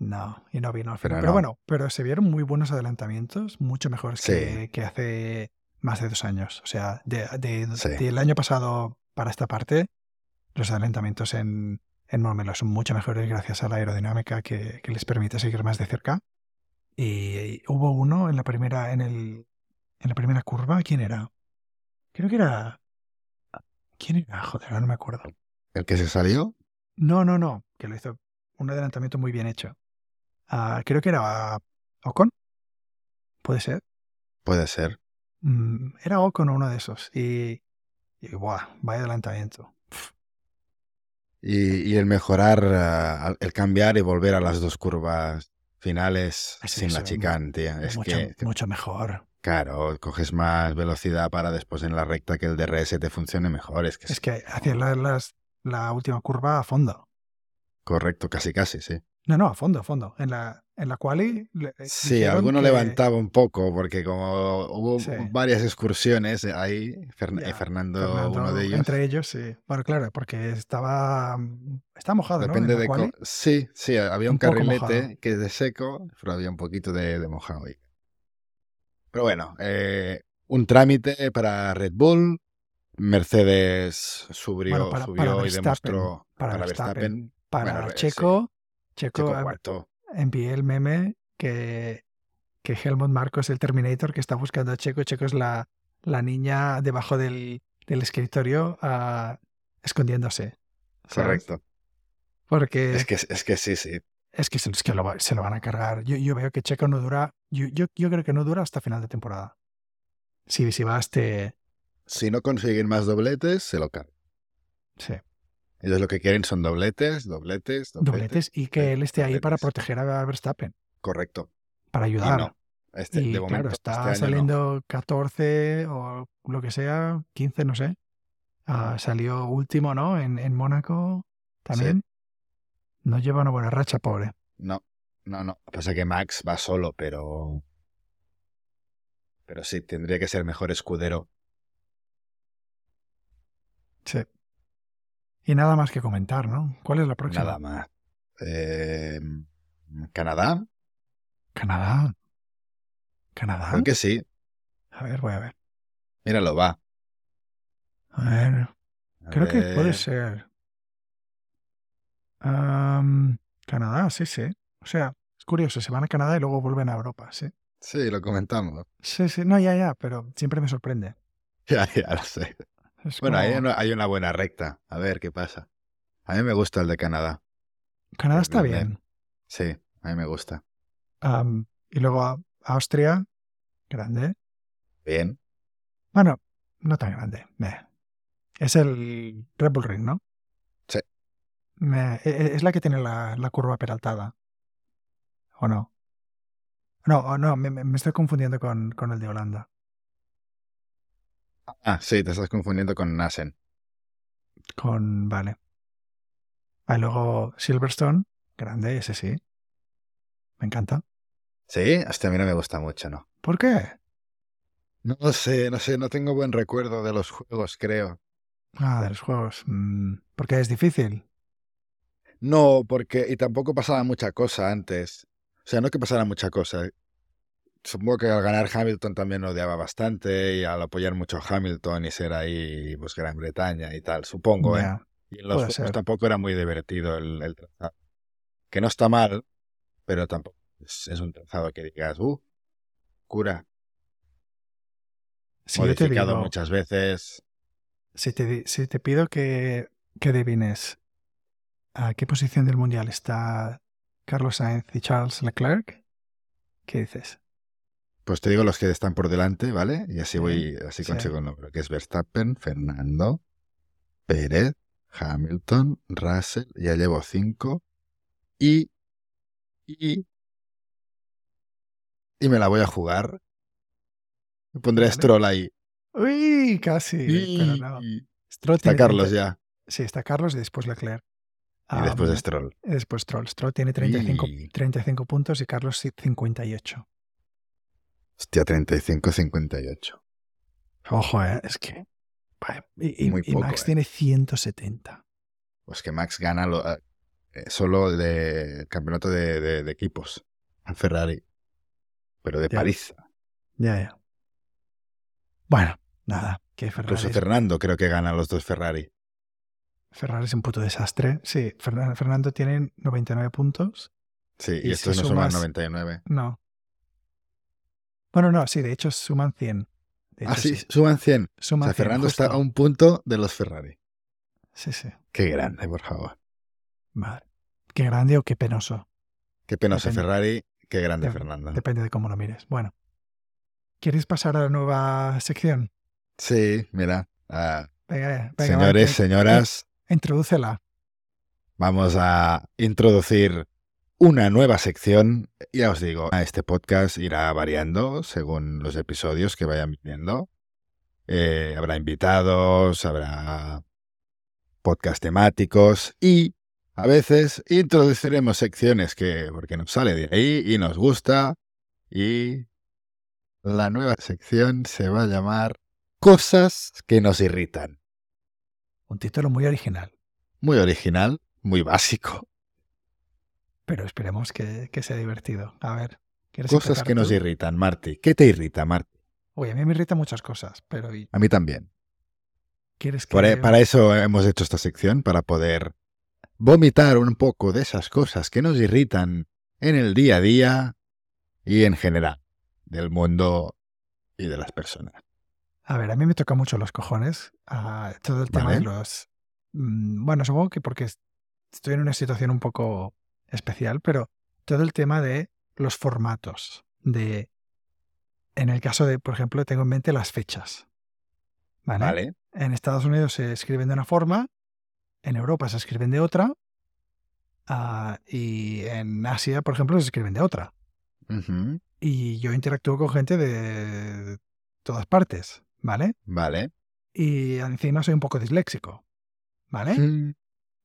No, y no vino al final. Pero, no. bueno, pero se vieron muy buenos adelantamientos, mucho mejores Sí. que, que hace más de dos años. O sea, de, de- del año pasado para esta parte, los adelantamientos en, en Montmeló son mucho mejores gracias a la aerodinámica que, que les permite seguir más de cerca. Y, y hubo uno en la primera, en el, en la primera curva, ¿quién era? Creo que era. ¿Quién era? Joder, no me acuerdo. El que se salió, No, no, no, que lo hizo un adelantamiento muy bien hecho. Ah, creo que era Ocon. Puede ser. puede ser. Mm, era Ocon o uno de esos. Y, y ¡buah! Vaya adelantamiento. Y, y el mejorar, ah, el cambiar y volver a las dos curvas finales sin la chicane, tío. Es mucho, que, mucho mejor. claro, coges más velocidad para después en la recta que el DRS te funcione mejor. Es que Es que hacía la, las- la última curva a fondo. correcto, casi, casi, sí. No, no, a fondo, a fondo. En la, en la le- eh, Sí, alguno que- levantaba un poco, porque como hubo Sí. varias excursiones ahí, Fern- Ya, eh, Fernando, Fernando, uno de ellos. Entre ellos, sí. Bueno, claro, porque estaba. Estaba mojado, ¿no? Depende En la de... Sí, sí, había un, Un carrilete que es de seco, pero había un poquito de, de mojado ahí. Pero bueno, eh, un trámite para Red Bull. Mercedes subió, Bueno, para- subió para y demostró para para Verstappen. Verstappen. Para Bueno, Checo. Checo, Checo eh, cuarto. Envié el meme que, que Helmut Marco es el Terminator que está buscando a Checo. Checo es la, la niña debajo del, del escritorio ah, escondiéndose. ¿sabes? Correcto. Porque Es que, es que sí, sí. es que, se, es que lo se lo van a cargar. Yo, yo veo que Checo no dura. Yo, yo, yo creo que no dura hasta final de temporada. Si, si va este. Si no consiguen más dobletes, se lo cargan. Sí, Ellos lo que quieren son dobletes, dobletes, dobletes. dobletes y que él esté ahí para proteger a Verstappen, Correcto. para Y ayudar. no. Este, Y de momento, claro, está este no. saliendo 14 o lo que sea, 15, no sé. Ah, salió último, ¿no? En, en Mónaco también. No lleva una buena racha, pobre. No, no, no. Pasa que Max va solo, pero. Pero sí, tendría que ser mejor escudero. Sí. Y nada más que comentar, ¿no? ¿Cuál es la próxima? Nada más. Eh, Canadá, Canadá. Canadá. creo que sí. A ver, voy a ver. Míralo, va. A ver. A Creo que puede ser. Canadá, sí, sí. O sea, es curioso, se van a Canadá y luego vuelven a Europa, sí. Sí, lo comentamos. Sí, sí, no, ya, ya, pero siempre me sorprende. Ya, ya lo sé. Es Bueno, hay una, hay una buena recta. A ver qué pasa. A mí me gusta el de Canadá. Canadá está Bien. Sí, a mí me gusta. Y luego a- Austria, grande. Bien. Bueno, no tan grande. meh. Es el Red Bull Ring, ¿no? Sí. Meh, e- e- Es la que tiene la, la curva peraltada. ¿O no? No, no, me, me- me estoy confundiendo con, con el de Holanda. Ah, sí, te estás confundiendo con Nassen. Con. Vale. Ah, luego Silverstone, grande, ese sí. Me encanta. Sí, hasta a mí no me gusta mucho, ¿no? ¿Por qué? No sé, no sé, no tengo buen recuerdo de los juegos, creo. Ah, de los juegos. Mm, porque es difícil. No, porque. Y tampoco pasaba mucha cosa antes. O sea, no que pasara mucha cosa. Supongo que al ganar Hamilton también odiaba bastante y al apoyar mucho a Hamilton y ser ahí, pues Gran Bretaña y tal, supongo, ¿eh? Y en los juegos tampoco era muy divertido el, el trazado. Que no está mal, pero tampoco es, es un trazado que digas, uh, cura, Si modificado digo, muchas veces. si te, si te pido que, que adivines a qué posición del mundial está Carlos Sainz y Charles Leclerc, ¿Qué dices? Pues te digo los que están por delante, ¿vale? Y así Sí, voy, así sí. consigo el número, que es Verstappen, Fernando, Pérez, Hamilton, Russell, ya llevo cinco. Y, y, y me la voy a jugar. Me pondré Vale. Stroll ahí. Uy, casi. pero no. Stroll Está Carlos 30 ya. Sí, está Carlos y después Leclerc. Y después de Stroll. después Stroll. Stroll tiene 35, Y- 35 puntos y Carlos sí, 58. Hostia, 35-58. Ojo, eh, es que. Y, y- Muy y poco, Max eh. tiene 170. Pues que Max gana lo- eh, solo de campeonato de, de- de equipos. A Ferrari. Pero de Ya. paliza. Ya, ya. Bueno, nada. Que Ferrari, Incluso Fernando creo que gana los dos Ferrari. Ferrari es un puto desastre. Sí, Fernan- Fernando tiene 99 puntos. Sí, y, Y estos si no suman sumas- 99. No. Bueno, no, sí, de hecho suman 100. De Ah, sí, suman 100. O sea, 100, Fernando está a un punto de los Ferrari. Sí, sí. Qué grande, por favor. Madre. Qué grande o qué penoso. Qué penoso Depende. Ferrari, qué grande Fernando. Depende de cómo lo mires. Bueno. ¿Quieres pasar a la nueva sección? Sí, mira. ah, Venga, venga, señores, señoras, introdúcela. vamos a introducir una nueva sección. Ya os digo, este podcast irá variando según los episodios que vayan viniendo. Eh, habrá invitados, habrá podcast temáticos y a veces introduciremos secciones que porque nos sale de ahí y nos gusta y la nueva sección se va a llamar Cosas que nos irritan. Un título muy original. Muy original, muy básico. Pero esperemos que, que sea divertido. A ver. ¿quieres Cosas que nos irritan, Marty. ¿Qué te irrita, Marty? Uy, a mí me irritan muchas cosas, pero ¿y A mí también. ¿quieres que Por para eso hemos hecho esta sección, para poder vomitar un poco de esas cosas que nos irritan en el día a día y en general del mundo y de las personas. A ver, a mí me toca mucho los cojones todo el tema Vale. de los... mm, Bueno, supongo que porque es- estoy en una situación un poco especial, pero todo el tema de los formatos, de... En el caso de, por ejemplo, tengo en mente las fechas. ¿Vale? ¿Vale? En Estados Unidos se escriben de una forma, en Europa se escriben de otra, ah, y en Asia, por ejemplo, se escriben de otra. Y yo interactúo con gente de todas partes, ¿vale? Vale. Y encima soy un poco disléxico, ¿vale? Mm.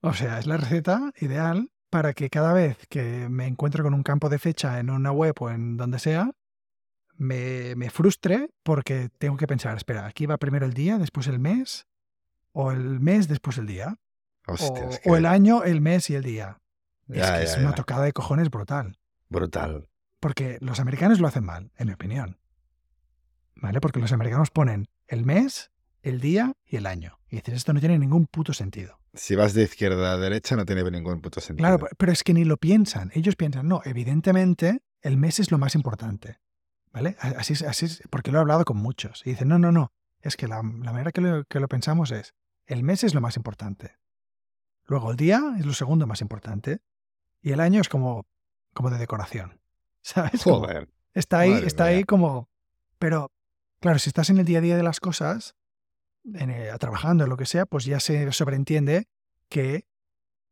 O sea, es la receta ideal para que cada vez que me encuentro con un campo de fecha en una web o en donde sea, me, me frustre porque tengo que pensar, espera, aquí va primero el día, después el mes, o el mes, después el día, Hostia, o, es que- o el año, el mes y el día. es que ya, es una tocada de cojones brutal. Brutal. Porque los americanos lo hacen mal, en mi opinión. ¿Vale? Porque los americanos ponen el mes, el día y el año. Y dices, esto no tiene ningún puto sentido. Si vas de izquierda a derecha no tiene ningún puto sentido. Claro, pero es que ni lo piensan. Ellos piensan, no, evidentemente el mes es lo más importante. ¿Vale? Así es, así es, porque lo he hablado con muchos. Y dicen, no, no, no. Es que la, la manera que lo, que lo pensamos es, el mes es lo más importante. Luego el día es lo segundo más importante. Y el año es como, como de decoración. ¿Sabes? Como- Joder. Está ahí, Madre está mía. ahí como. Pero, claro, si estás en el día a día de las cosas, en, eh, trabajando, lo que sea, pues ya se sobreentiende que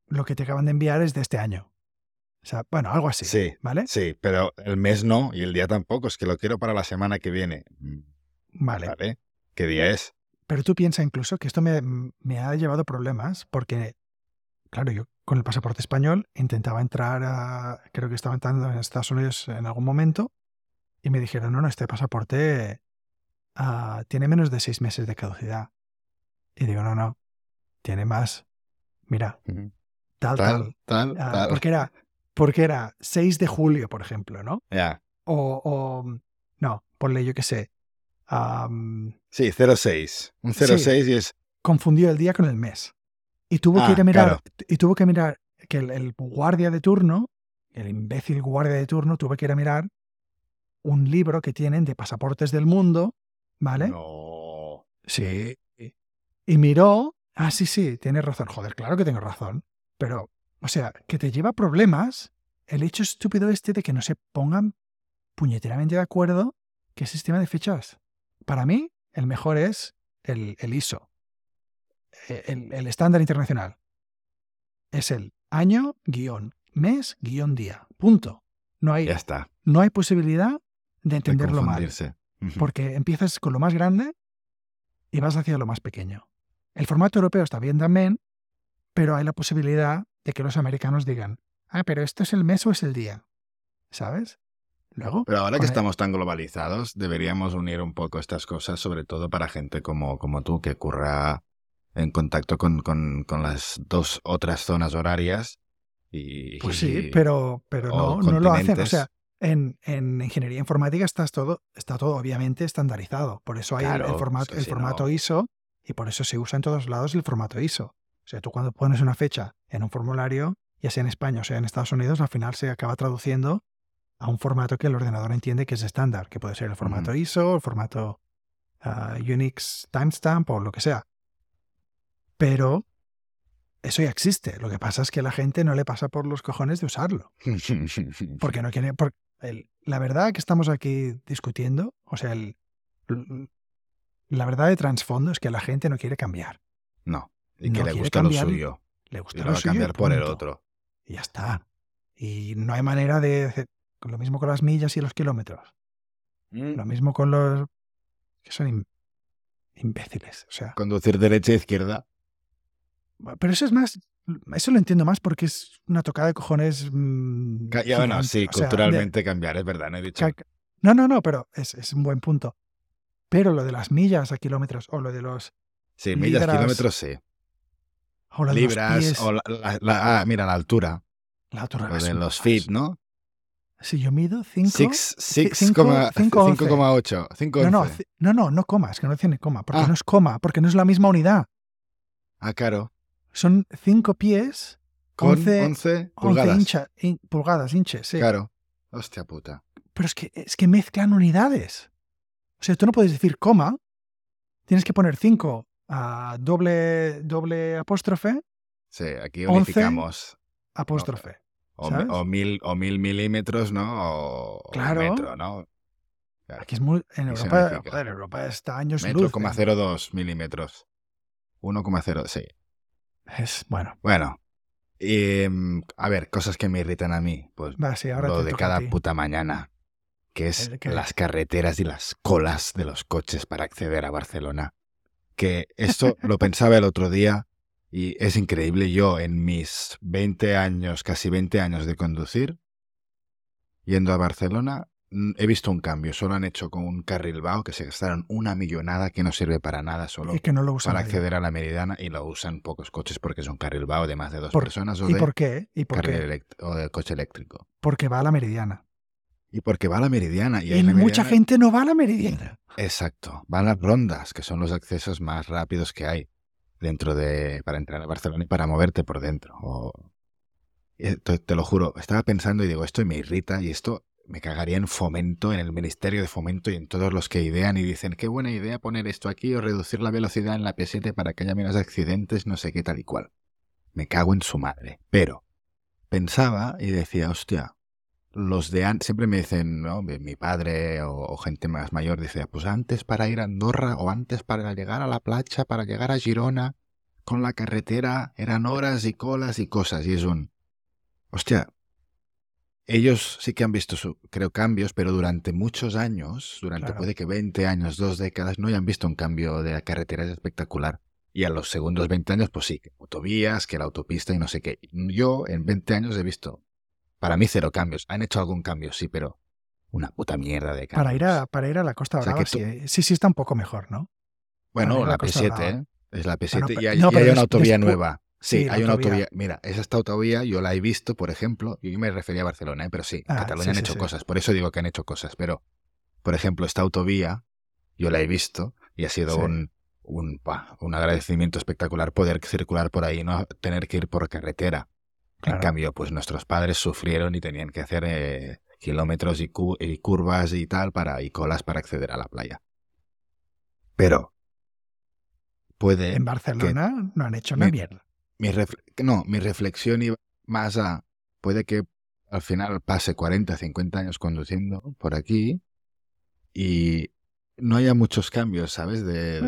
lo que te acaban de enviar es de este año. O sea, bueno, algo así. Sí, ¿Vale? Sí, pero el mes no y el día tampoco. Es que lo quiero para la semana que viene. Mm, Vale. Vale. ¿Qué día es? Pero tú piensas incluso que esto me, me ha llevado problemas porque, claro, yo con el pasaporte español intentaba entrar a. Creo que estaba entrando en Estados Unidos en algún momento y me dijeron, no, no, este pasaporte ah, tiene menos de seis meses de caducidad. Y digo, no, no, tiene más. Mira, tal, tal. Tal, tal, Ah, tal. porque, era, porque era 6 de julio, por ejemplo, ¿no? Ya. O, o no, ponle yo qué sé. am, Sí, 06. Un 06 y es. confundió el día con el mes. Y tuvo que ir a mirar, claro. y tuvo que mirar que el, el guardia de turno, el imbécil guardia de turno, tuvo que ir a mirar un libro que tienen de pasaportes del mundo, ¿vale? No. Sí. Y miró, ah, sí, sí, tienes razón. Joder, claro que tengo razón. Pero, o sea, que te lleva problemas el hecho estúpido este de que no se pongan puñeteramente de acuerdo el sistema de fechas, para mí, el mejor es el, el ISO, eh, el, el estándar internacional. Es el año, guion, mes, guion, día. Punto. No hay, Ya está. no hay posibilidad de de entenderlo mal. Porque empiezas con lo más grande y vas hacia lo más pequeño. El formato europeo está bien también, pero hay la posibilidad de que los americanos digan, ah, pero esto es el mes o es el día. ¿Sabes? Luego, Pero ahora que el- estamos tan globalizados, deberíamos unir un poco estas cosas, sobre todo para gente como, como tú, que curra en contacto con, con, con las dos otras zonas horarias. Y, pues sí, pero, pero no, no lo hacen. O sea, en, en ingeniería informática estás todo, está todo obviamente estandarizado. Por eso hay el- formato, es que el si formato no- ISO y por eso se usa en todos lados el formato ISO. O sea, tú cuando pones una fecha en un formulario, ya sea en España o sea en Estados Unidos, al final se acaba traduciendo a un formato que el ordenador entiende que es estándar, que puede ser el formato ISO, el formato ah, Unix timestamp o lo que sea. Pero eso ya existe. Lo que pasa es que a la gente no le pasa por los cojones de usarlo. Porque no quiere. por- el- la verdad que estamos aquí discutiendo, o sea, el- la verdad de trasfondo es que la gente no quiere cambiar. No, y que No le gusta cambiar, lo suyo. Le Y gusta lo lo va a y cambiar por el otro. Y ya está. Y no hay manera de hacer lo mismo con las millas y los kilómetros. Lo mismo con los que son im- imbéciles. O sea, Conducir derecha e izquierda. pero eso es más, eso lo entiendo más porque es una tocada de cojones. mm, Ya, bueno, sí, O sea, de- culturalmente cambiar, es verdad, no he dicho. No, no, no, pero es, es un buen punto. Pero lo de las millas a kilómetros o lo de los Sí, millas, libras, kilómetros, sí. o lo de los Libras, pies, o la, la- la- ah, mira, la altura. la altura Lo de los feet, ¿no? Si yo mido 5 Six- six cinco- coma- cinco once. 5,8. 5,11. No, no, no, no comas, que no tiene coma, porque Ah. no es coma, porque no es la misma unidad. Ah, claro. Son 5 pies, Con 11 11, 11 pulgadas. incha- in- pulgadas, inches, sí. Claro. Hostia puta. Pero es que, es que mezclan unidades. O sea, tú no puedes decir coma, tienes que poner 5 a doble, doble apóstrofe, Sí, aquí 11, unificamos. apóstrofe. O, ¿sabes? o mil, o mil milímetros, ¿no? O, o Claro. metro, ¿no? Claro. Aquí es muy. En Europa, joder, Europa está años Metro, luz. coma ¿eh? 02 milímetros. 1,0, sí. Es, bueno, Bueno. Mm, a ver, cosas que me irritan a mí. Pues va, sí, ahora lo de cada puta mañana. Que es ¿El qué? las carreteras y las colas de los coches para acceder a Barcelona. Que esto lo pensaba el otro día y es increíble. Yo en mis 20 años, casi 20 años de conducir, yendo a Barcelona, he visto un cambio. Solo han hecho con un carril BAO que se gastaron una millonada que no sirve para nada solo Y que no lo usan. para acceder a la Meridiana y lo usan pocos coches porque es un carril BAO de más de dos Por- personas o ¿Y de, por qué? ¿Y por carril qué? o de coche eléctrico. Porque va a la meridiana. Y porque va a la Meridiana. Y, Y, ahí la mucha Meridiana- gente no va a la meridiana. Exacto. Van las rondas, que son los accesos más rápidos que hay dentro de. para entrar a Barcelona y para moverte por dentro. O- Eh, Te, te lo juro, estaba pensando y digo, esto me irrita y esto me cagaría en fomento, en el Ministerio de Fomento y en todos los que idean y dicen, qué buena idea poner esto aquí o reducir la velocidad en la P7 para que haya menos accidentes, no sé qué tal y cual. Me cago en su madre. Pero pensaba y decía, hostia, los de antes, siempre me dicen, ¿no? mi padre o, o gente más mayor, dice, pues antes para ir a Andorra o antes para llegar a la playa, para llegar a Girona, con la carretera, eran horas y colas y cosas. Y es un, hostia, ellos sí que han visto, su, creo, cambios, pero durante muchos años, durante Claro. puede que 20 años, dos décadas, no hayan visto un cambio de la carretera es espectacular. Y a los segundos 20 años, pues sí, que autovías, que la autopista y no sé qué. Yo en 20 años he visto, para mí cero cambios. Han hecho algún cambio, sí, pero una puta mierda de cambios. Para ir, a, para ir a la Costa O sea, Brava, que tú- sí, sí, sí está un poco mejor, ¿no? Bueno, la la Costa P7, Brava. ¿eh? Es la P7 Bueno, y pero- hay, no, y hay una autovía nueva. Sí, hay una autovía. autovía. Mira, esa esta autovía yo la he visto, por ejemplo, y yo me refería a Barcelona, ¿eh? pero sí, en Ah, Cataluña sí, han sí, hecho sí. cosas. Por eso digo que han hecho cosas. Pero, por ejemplo, esta autovía yo la he visto y ha sido un, un, un agradecimiento espectacular poder circular por ahí, no tener que ir por carretera. Claro. En cambio, pues nuestros padres sufrieron y tenían que hacer eh, kilómetros y, cu- y curvas y tal para y colas para acceder a la playa. Pero puede En Barcelona no han hecho una mierda. Mi no, mi reflexión iba más a puede que al final pase 40, 50 años conduciendo por aquí y no haya muchos cambios, ¿sabes? De,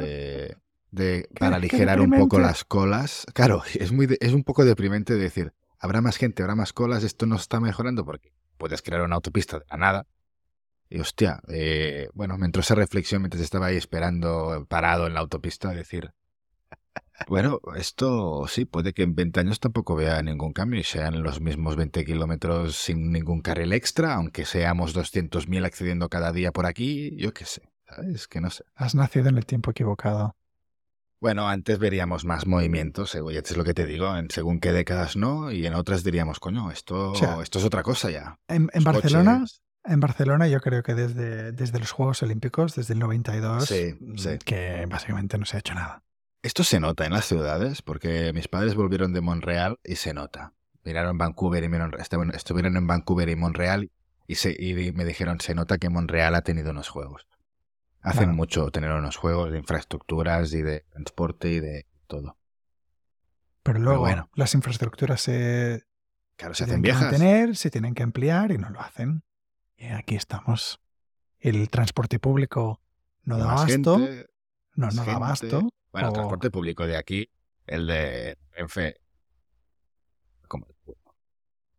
de, para aligerar un poco las colas. Claro, es, muy de- es un poco deprimente decir, habrá más gente, habrá más colas, esto no está mejorando porque puedes crear una autopista de la nada. Y hostia, eh, bueno, me entró esa reflexión mientras estaba ahí esperando, parado en la autopista, decir, bueno, esto sí, puede que en 20 años tampoco vea ningún cambio y sean los mismos 20 kilómetros sin ningún carril extra, aunque seamos 200.000 accediendo cada día por aquí, yo qué sé, ¿sabes? Que no sé. Has nacido en el tiempo equivocado. Bueno, antes veríamos más movimientos, es lo que te digo, en según qué décadas no, y en otras diríamos, coño, esto, O sea, esto es otra cosa ya. En, Barcelona, coches. en Barcelona yo creo que desde, desde los Juegos Olímpicos, desde el 92, Sí, mm, sí. que básicamente no se ha hecho nada. Esto se nota en las ciudades, porque mis padres volvieron de Montreal y se nota. Miraron Vancouver y miraron- estuvieron en Vancouver y Montreal y, se, y me dijeron, se nota que Montreal ha tenido unos juegos. Hacen mucho tener unos juegos de infraestructuras y de transporte y de todo. Pero luego bueno. las infraestructuras se, Claro, se se hacen tienen que viejas. mantener, se tienen que emplear y no lo hacen. Y aquí estamos. El transporte público no da abasto, no, no da abasto. Bueno, el transporte público de aquí, el de Renfe, como el culo.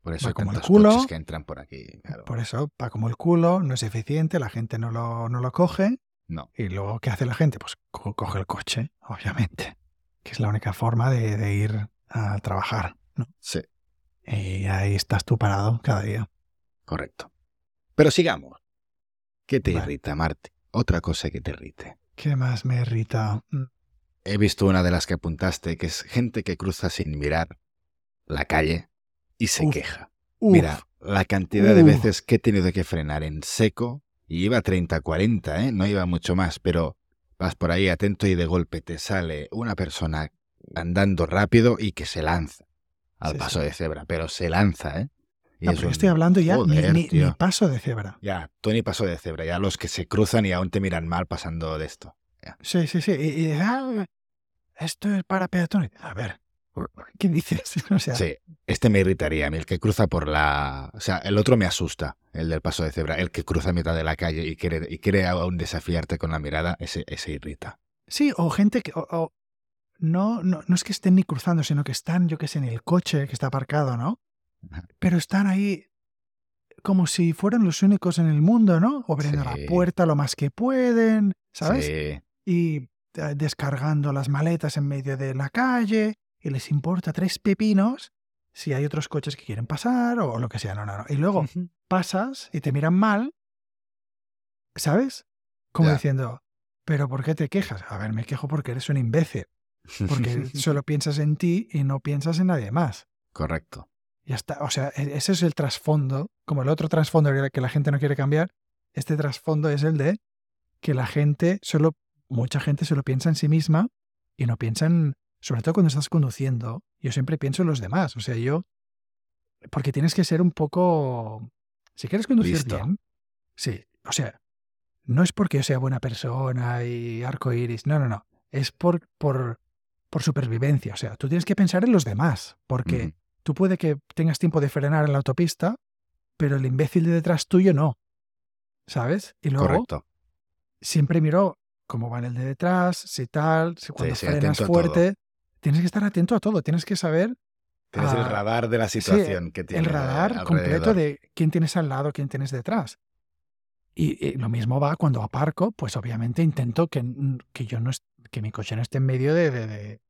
Por eso Va hay como el tantos culo. coches que entran por aquí. claro. Por eso va como el culo, no es eficiente, la gente no lo, no lo coge. No, Y luego, ¿qué hace la gente? Pues co- coge el coche, obviamente. Que es la única forma de, de ir a trabajar. ¿no? sí, Y ahí estás tú parado cada día. correcto. Pero sigamos. ¿Qué te Vale. irrita, Marti? Otra cosa que te irrite. ¿Qué más me irrita? He visto una de las que apuntaste, que es gente que cruza sin mirar la calle y se Uf. queja. uf, Mira, la cantidad de veces que he tenido que frenar en seco, y iba 30-40, ¿eh? no iba mucho más, pero vas por ahí atento y de golpe te sale una persona andando rápido y que se lanza al Sí, paso sí. de cebra, pero se lanza, ¿eh? Y No, es pero yo un- estoy hablando ya ni- Joder, ni, ni paso de cebra. Ya, Tony pasó de cebra, ya los que se cruzan y aún te miran mal pasando de esto. Sí, sí, sí. Y, "Ah, esto es para peatones. A ver, ¿qué dices? O sea, Sí, este me irritaría a mí, el que cruza por la... O sea, el otro me asusta, el del paso de cebra, el que cruza a mitad de la calle y quiere, y quiere aún desafiarte con la mirada, ese, ese irrita. Sí, o gente que. o- o no, no, no es que estén ni cruzando, sino que están, yo qué sé, en el coche que está aparcado, ¿no? Pero están ahí como si fueran los únicos en el mundo, ¿no? Abriendo Sí. la puerta lo más que pueden, ¿sabes? Sí, Y eh, descargando las maletas en medio de la calle. Y les importa tres pepinos si hay otros coches que quieren pasar o lo que sea. No, no, no. Y luego pasas y te miran mal, ¿sabes? Como diciendo, ¿pero por qué te quejas? A ver, me quejo porque eres un imbécil. Porque solo piensas en ti y no piensas en nadie más. Correcto. Ya está. O sea, e- ese es el trasfondo. Como el otro trasfondo que la gente no quiere cambiar, este trasfondo es el de que la gente solo, mucha gente solo piensa en sí misma y no piensa en, sobre todo cuando estás conduciendo, yo siempre pienso en los demás. O sea, yo, porque tienes que ser un poco, si quieres conducir Listo. bien, sí. O sea, no es porque yo sea buena persona y arco iris, no, no, no. Es por, por, por supervivencia. O sea, tú tienes que pensar en los demás, porque tú puede que tengas tiempo de frenar en la autopista, pero el imbécil de detrás tuyo no. ¿Sabes? Y luego Correcto. siempre miro cómo va el de detrás, si tal, si cuando sí, frenas fuerte. Tienes que estar atento a todo, tienes que saber Tienes el ah, radar de la sí, situación que tiene el radar completo de quién tienes al lado, quién tienes detrás. Y, y lo mismo va cuando aparco, pues obviamente intento que, n- que yo no est- que mi coche no esté en medio de, de- de-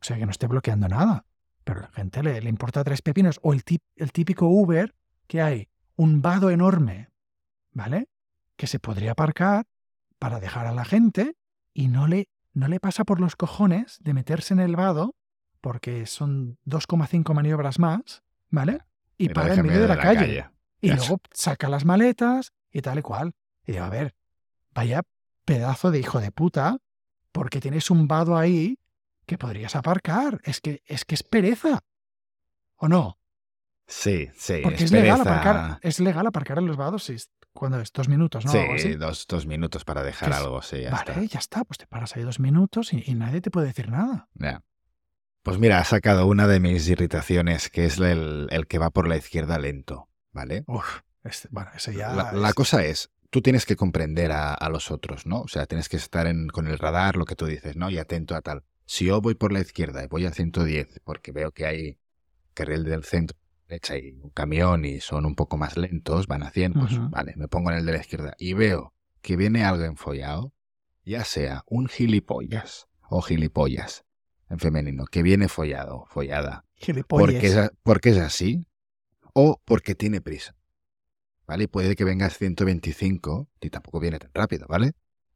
o sea, que no esté bloqueando nada. Pero a la gente le, le importa tres pepinos. O el, tip- el típico Uber que hay un vado enorme, ¿vale? Que se podría aparcar para dejar a la gente y no le, no le pasa por los cojones de meterse en el vado porque son 2,5 maniobras más, ¿vale? Y para en medio de la, calle. Y luego saca las maletas y tal y cual. Y digo, a ver, vaya pedazo de hijo de puta, porque tienes un vado ahí que podrías aparcar. Es que es, que es pereza. ¿O no? Sí, sí. Porque es es, legal aparcar. Es legal aparcar en los vados si es- cuando es dos minutos, ¿no? Sí, así. dos, dos minutos para dejar algo, sí, ya vale, está. ya está. Pues te paras ahí dos minutos y, y nadie te puede decir nada. Ya. Pues mira, ha sacado una de mis irritaciones, que es el, el que va por la izquierda lento. ¿vale? Uf, este- bueno, eso ya. La, cosa es, tú tienes que comprender a, a los otros, ¿no? O sea, tienes que estar en- con el radar, lo que tú dices, ¿no? Y atento a tal. Si yo voy por la izquierda y voy a 110 porque veo que hay carril del centro, derecha y un camión y son un poco más lentos, van a 100, pues vale, me pongo en el de la izquierda y veo que viene algo enfollado, ya sea un gilipollas o gilipollas en femenino, que viene follado, follada, Gilipollas. porque es, porque es así o porque tiene prisa. ¿Vale? Y puede que vengas 125 y tampoco viene tan rápido, ¿vale?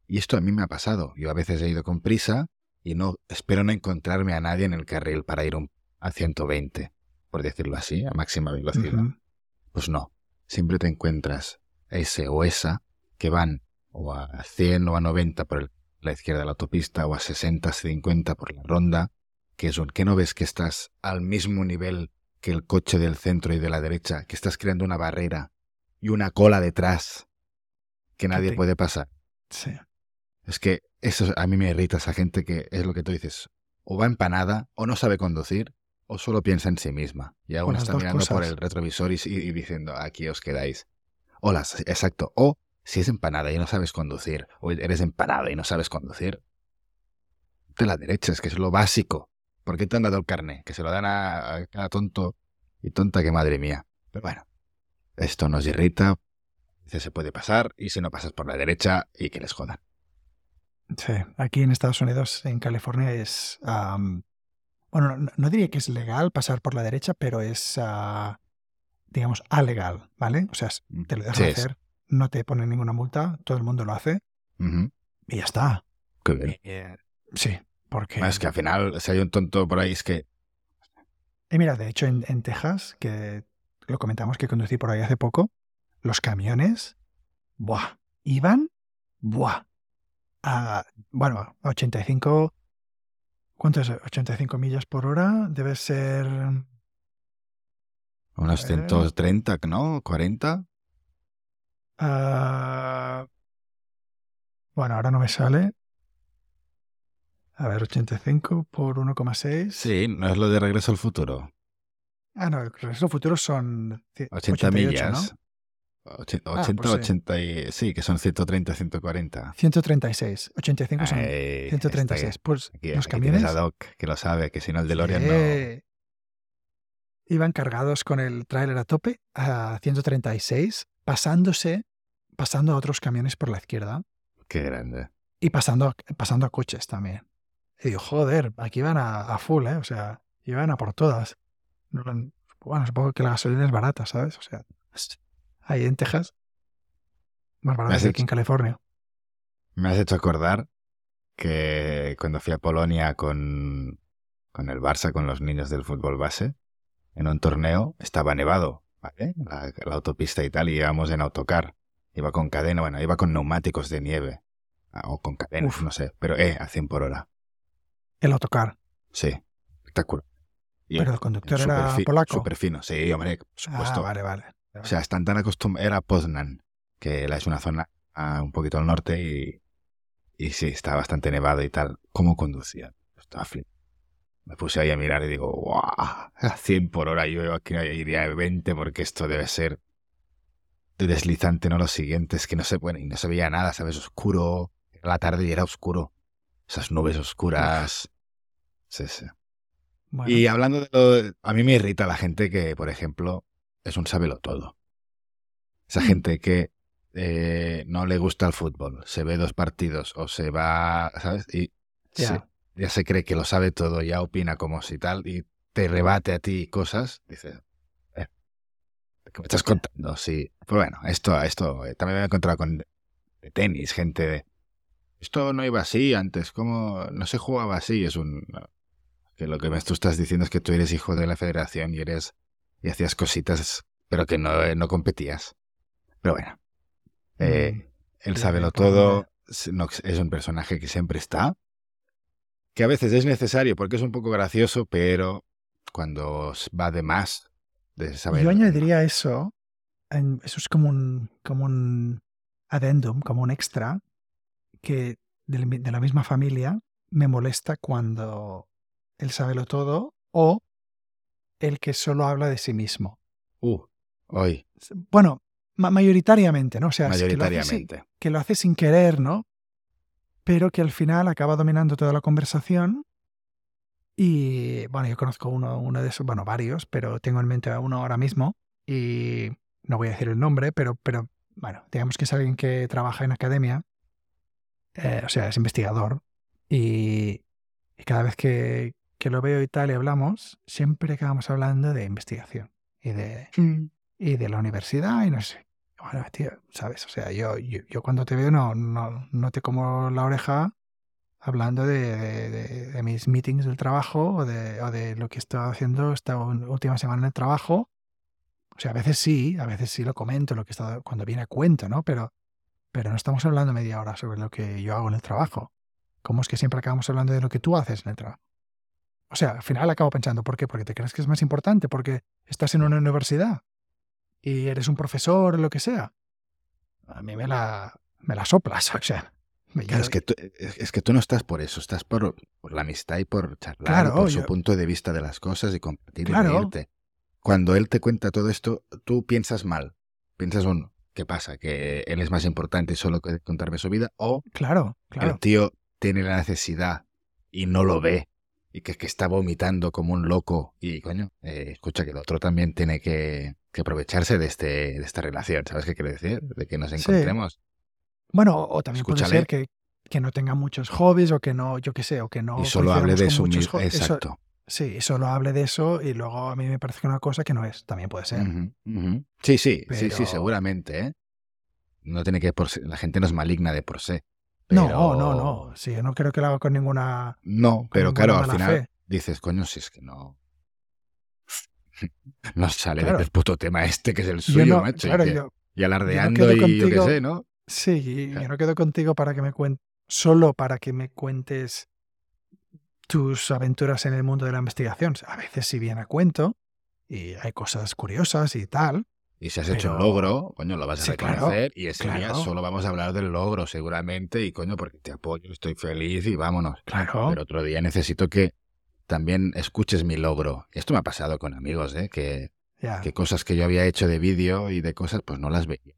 Y esto a mí me ha pasado. Yo a veces he ido con prisa y no espero no encontrarme a nadie en el carril para ir un- a 120, por decirlo así, a máxima velocidad. Pues no, siempre te encuentras ese o esa que van o a 100 o a 90 por el- la izquierda de la autopista o a 60, 50 por la ronda, que es un que no ves que estás al mismo nivel que el coche del centro y de la derecha, que estás creando una barrera y una cola detrás que nadie puede pasar. Sí. Es que eso a mí me irrita, esa gente que es lo que tú dices, o va empanada, o no sabe conducir, o solo piensa en sí misma. Y aún está mirando por el retrovisor y, y diciendo, aquí os quedáis. O las, exacto. O si es empanada y no sabes conducir, o eres empanada y no sabes conducir, de la derecha, es que es lo básico. ¿Por qué te han dado el carné? Que se lo dan a, cada tonto y tonta que madre mía. Pero bueno, esto nos irrita, dice, se puede pasar, y si no pasas por la derecha, y que les jodan. Sí, aquí en Estados Unidos, en California, es. Bueno, no, no diría que es legal pasar por la derecha, pero es, ah, digamos, alegal, ¿vale? O sea, es- te lo Sí, es- hacer, no te ponen ninguna multa, todo el mundo lo hace y ya está. Qué bien. Eh, sí, porque. Es que al final, si hay un tonto por ahí, es que. Y mira, de hecho, en, en Texas, que lo comentamos que conducí por ahí hace poco, los camiones, ¡buah! Iban, ¡buah! A, bueno, a 85. ¿Cuánto es? 85 millas por hora. Debe ser. Unos Eh. 130, ¿no? ¿40? ah, bueno, ahora no me sale. A ver, 85 por 1,6. Sí, no es lo de regreso al futuro. Ah, no, el resto futuros son. ci- 80 88, millas. ¿no? Oche- Ah, 80, pues sí. 80 y... Sí, que son 130, 140. 136. 85 son Ahí, 136. está Pues Aquí, los aquí camiones. a Doc, que lo sabe, que si no el DeLorean no... Sí. Iban cargados con el tráiler a tope a 136, pasándose, pasando a otros camiones por la izquierda Qué grande. y pasando, a- pasando a coches también. Y digo, joder, aquí iban a, a full, ¿eh? O sea, iban a por todas. No Bueno, supongo que la gasolina es barata, ¿sabes? O sea, es- ahí en Texas, más barata has que aquí en California. Me has hecho acordar que cuando fui a Polonia con, con el Barça, con los niños del fútbol base, en un torneo estaba nevado, ¿vale? La, la autopista y tal, y íbamos en autocar. Iba con cadena, bueno, iba con neumáticos de nieve. Ah, O con cadenas, Uf. no sé. Pero, eh, a 100 por hora. El autocar. Sí, espectacular. Y Pero el conductor era polaco. Súper fino, sí, hombre, por supuesto. Ah, vale, vale. O sea, están tan acostumbrados. Era Poznan, que es una zona ah, un poquito al norte y, y sí, está bastante nevado y tal. ¿Cómo conducía? Estaba flip. Me puse ahí a mirar y digo, ¡guau! A 100 por hora. Yo aquí iría a 20 porque esto debe ser de deslizante, no lo siguiente. Es que no se, bueno, y no se veía nada, ¿sabes? Oscuro. Era la tarde y era oscuro. Esas nubes oscuras. Sí, sí. Bueno, Y hablando de lo, a mí me irrita la gente que, por ejemplo, es un sábelo todo. Esa Mm. gente que eh, no le gusta el fútbol, se ve dos partidos o se va, ¿sabes? Y Ya. se- ya se cree que lo sabe todo, ya opina como si tal y te rebate a ti cosas. Dices, eh, ¿qué me estás contando? Sí. Pues bueno, esto, esto eh, también me he encontrado con de tenis, gente de esto no iba así antes, ¿cómo no se jugaba así? Es un que lo que tú estás diciendo es que tú eres hijo de la federación y eres y hacías cositas, pero que no, eh, no competías. Pero bueno, eh, Mm, él sí, sabe lo por todo, no- es un personaje que siempre está, que a veces es necesario porque es un poco gracioso, pero cuando va de más, de saber... Yo añadiría eso, en- eso es como un, como un addendum, como un extra, que mi- de la misma familia me molesta cuando él sabe lo todo o el que solo habla de sí mismo. Uh, hoy, Bueno, ma- mayoritariamente, ¿no? O sea, que lo hace que lo hace sin querer, ¿no? Pero que al final acaba dominando toda la conversación. Y bueno, yo conozco uno, uno de esos, bueno, varios, pero tengo en mente a uno ahora mismo. Y no voy a decir el nombre, pero, pero bueno, digamos que es alguien que trabaja en academia. eh, o sea, es investigador. Y, y cada vez que, que lo veo y tal y hablamos, siempre acabamos hablando de investigación y de, y de la universidad y no sé. Bueno, tío, ¿sabes? O sea, yo, yo, yo cuando te veo no, no, no te como la oreja hablando de, de- mis meetings del trabajo o de, o de lo que estoy haciendo esta última semana en el trabajo. O sea, a veces sí, a veces sí lo comento, lo que he estado, cuando viene a cuento, ¿no? Pero, pero no estamos hablando media hora sobre lo que yo hago en el trabajo. ¿Cómo es que siempre acabamos hablando de lo que tú haces en el trabajo? O sea, al final acabo pensando, ¿por qué? Porque te crees que es más importante, porque estás en una universidad y eres un profesor o lo que sea. A mí me la, me la soplas, o sea. me- Claro, yo- es que, tú, es que tú no estás por eso, estás por, por la amistad y por charlar, y por su punto de vista de las cosas y compartir y Claro. reírte. Cuando él te cuenta todo esto, tú piensas mal. Piensas, uno, ¿qué pasa? ¿Que él es más importante y solo quiere contarme su vida? ¿O Claro, claro. el tío tiene la necesidad y no lo ve? Y que, que está vomitando como un loco. Y, coño, eh, escucha que el otro también tiene que, que aprovecharse de, este, de esta relación. ¿Sabes qué quiere decir? De que nos Sí. encontremos. Bueno, o también puede ser que, que no tenga muchos hobbies o que no, yo qué sé, o que no. y solo hable de muchos mismo. hobbies. Eso- Exacto. sí, solo hable de eso y luego a mí me parece que una cosa que no es. También puede ser. Sí, sí, sí, sí, seguramente, ¿eh? No tiene que por la gente no es maligna de por sí. No, pero- no, no. Sí, yo no creo que lo haga con ninguna. No, pero ninguna claro, al final fe. dices, coño, si es que no. No sale Claro. del puto tema este que es el Yo suyo, no, macho. y que- yo, y alardeando y yo qué contigo- sé, ¿no? Sí, Claro. yo no quedo contigo para que me cuentes, solo para que me cuentes tus aventuras en el mundo de la investigación. A veces sí viene a cuento y hay cosas curiosas y tal. Y si has hecho un logro, coño, lo vas a Sí, claro, reconocer. y ese día claro. solo vamos a hablar del logro, seguramente. Y coño, porque te apoyo, estoy feliz y vámonos. Claro. Pero otro día necesito que también escuches mi logro. Esto me ha pasado con amigos, ¿eh? Que cosas que yo había hecho de vídeo y de cosas, pues no las veía.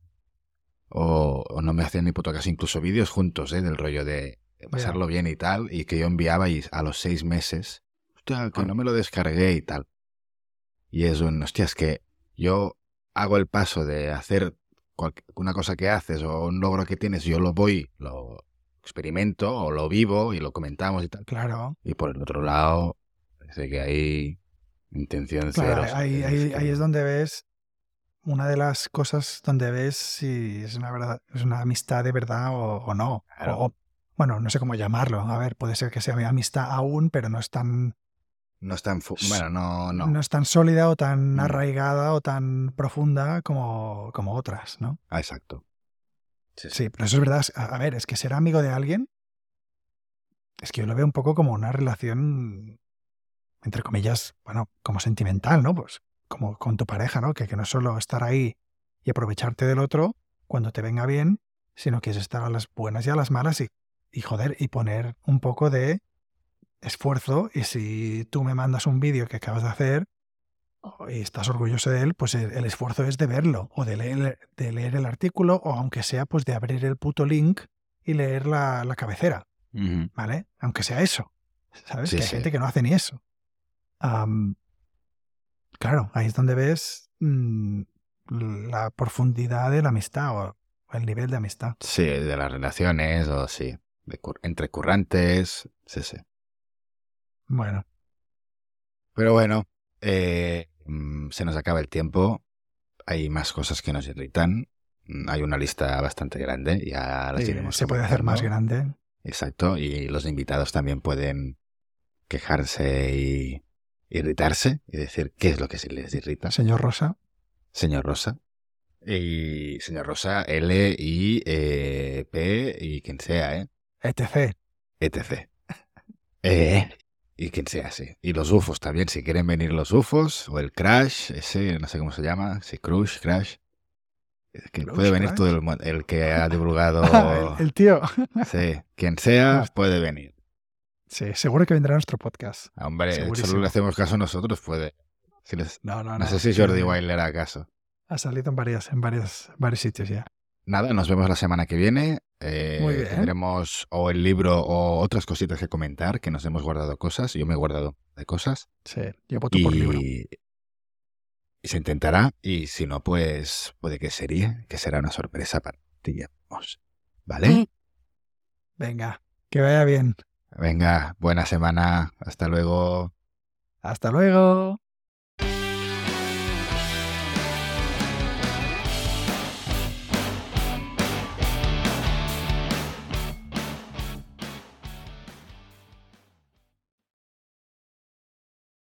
O, o no me hacían ni puto caso, incluso vídeos juntos, ¿eh? Del rollo de, pasarlo bien y tal, y que yo enviaba y a los seis meses, hostia, que no me lo descargué y tal. Y es un, hostia, es que yo hago el paso de hacer una cosa que haces o un logro que tienes, yo lo voy, lo experimento o lo vivo y lo comentamos y tal. Claro. Y por el otro lado, parece que hay intención Claro, cero. ahí, ahí, ahí es donde ves una de las cosas donde ves si es una verdad, es una amistad de verdad o, o no. Claro. O- bueno, no sé cómo llamarlo. A ver, puede ser que sea mi amistad aún, pero no es tan, No es tan... fu- Bueno, no, no. no es tan sólida o tan Mm. arraigada o tan profunda como, como otras, ¿no? Ah, exacto. Sí, sí. Sí, pero eso es verdad. A a ver, es que ser amigo de alguien es que yo lo veo un poco como una relación, entre comillas, bueno, como sentimental, ¿no? Pues como con tu pareja, ¿no? Que, que no es solo estar ahí y aprovecharte del otro cuando te venga bien, sino que es estar a las buenas y a las malas y, y joder, y poner un poco de esfuerzo. Y si tú me mandas un vídeo que acabas de hacer y estás orgulloso de él, pues el, el esfuerzo es de verlo o de leer, de leer el artículo o aunque sea pues de abrir el puto link y leer la, la cabecera. ¿vale? Aunque sea eso, ¿sabes? Sí, que hay sí. gente que no hace ni eso. Am, claro, ahí es donde ves mm, la profundidad de la amistad o el nivel de amistad. Sí, de las relaciones o sí. de entre currantes. Sí, sí. Bueno, Pero bueno, eh, mm, se nos acaba el tiempo. Hay más cosas que nos irritan. Mm, Hay una lista bastante grande. Ya las eh, iremos se puede hacer más grande. Exacto. Y los invitados también pueden quejarse y irritarse y decir qué es lo que se les irrita. Señor Rosa, Señor Rosa. Y señor Rosa, L, I, eh, P y quien sea, ¿eh? etc. etc. Eh, y quien sea, sí. Y los UFOs también, si quieren venir los UFOs, o el Crash, ese, no sé cómo se llama, si Crush, Crash. Es que Crush, puede venir Crash. todo el mundo, el que ha divulgado. el, el tío. Sí, quien sea, Hostia. puede venir. Sí, seguro que vendrá a nuestro podcast. Hombre, Segurísimo. solo le hacemos caso nosotros, puede. Si les- No, no, no. no sé si Jordi Eh, Wild le hará caso. Ha salido en, varias, en varios, varios sitios ya. Nada, nos vemos la semana que viene. Eh, Muy bien. Tendremos o el libro o otras cositas que comentar, que nos hemos guardado cosas. Yo me he guardado de cosas. Sí, yo voto por libro. Y, y se intentará. Y si no, pues puede que sería, que será una sorpresa para ti. Vamos. ¿Vale? Venga, que vaya bien. Venga, buena semana. Hasta luego. Hasta luego.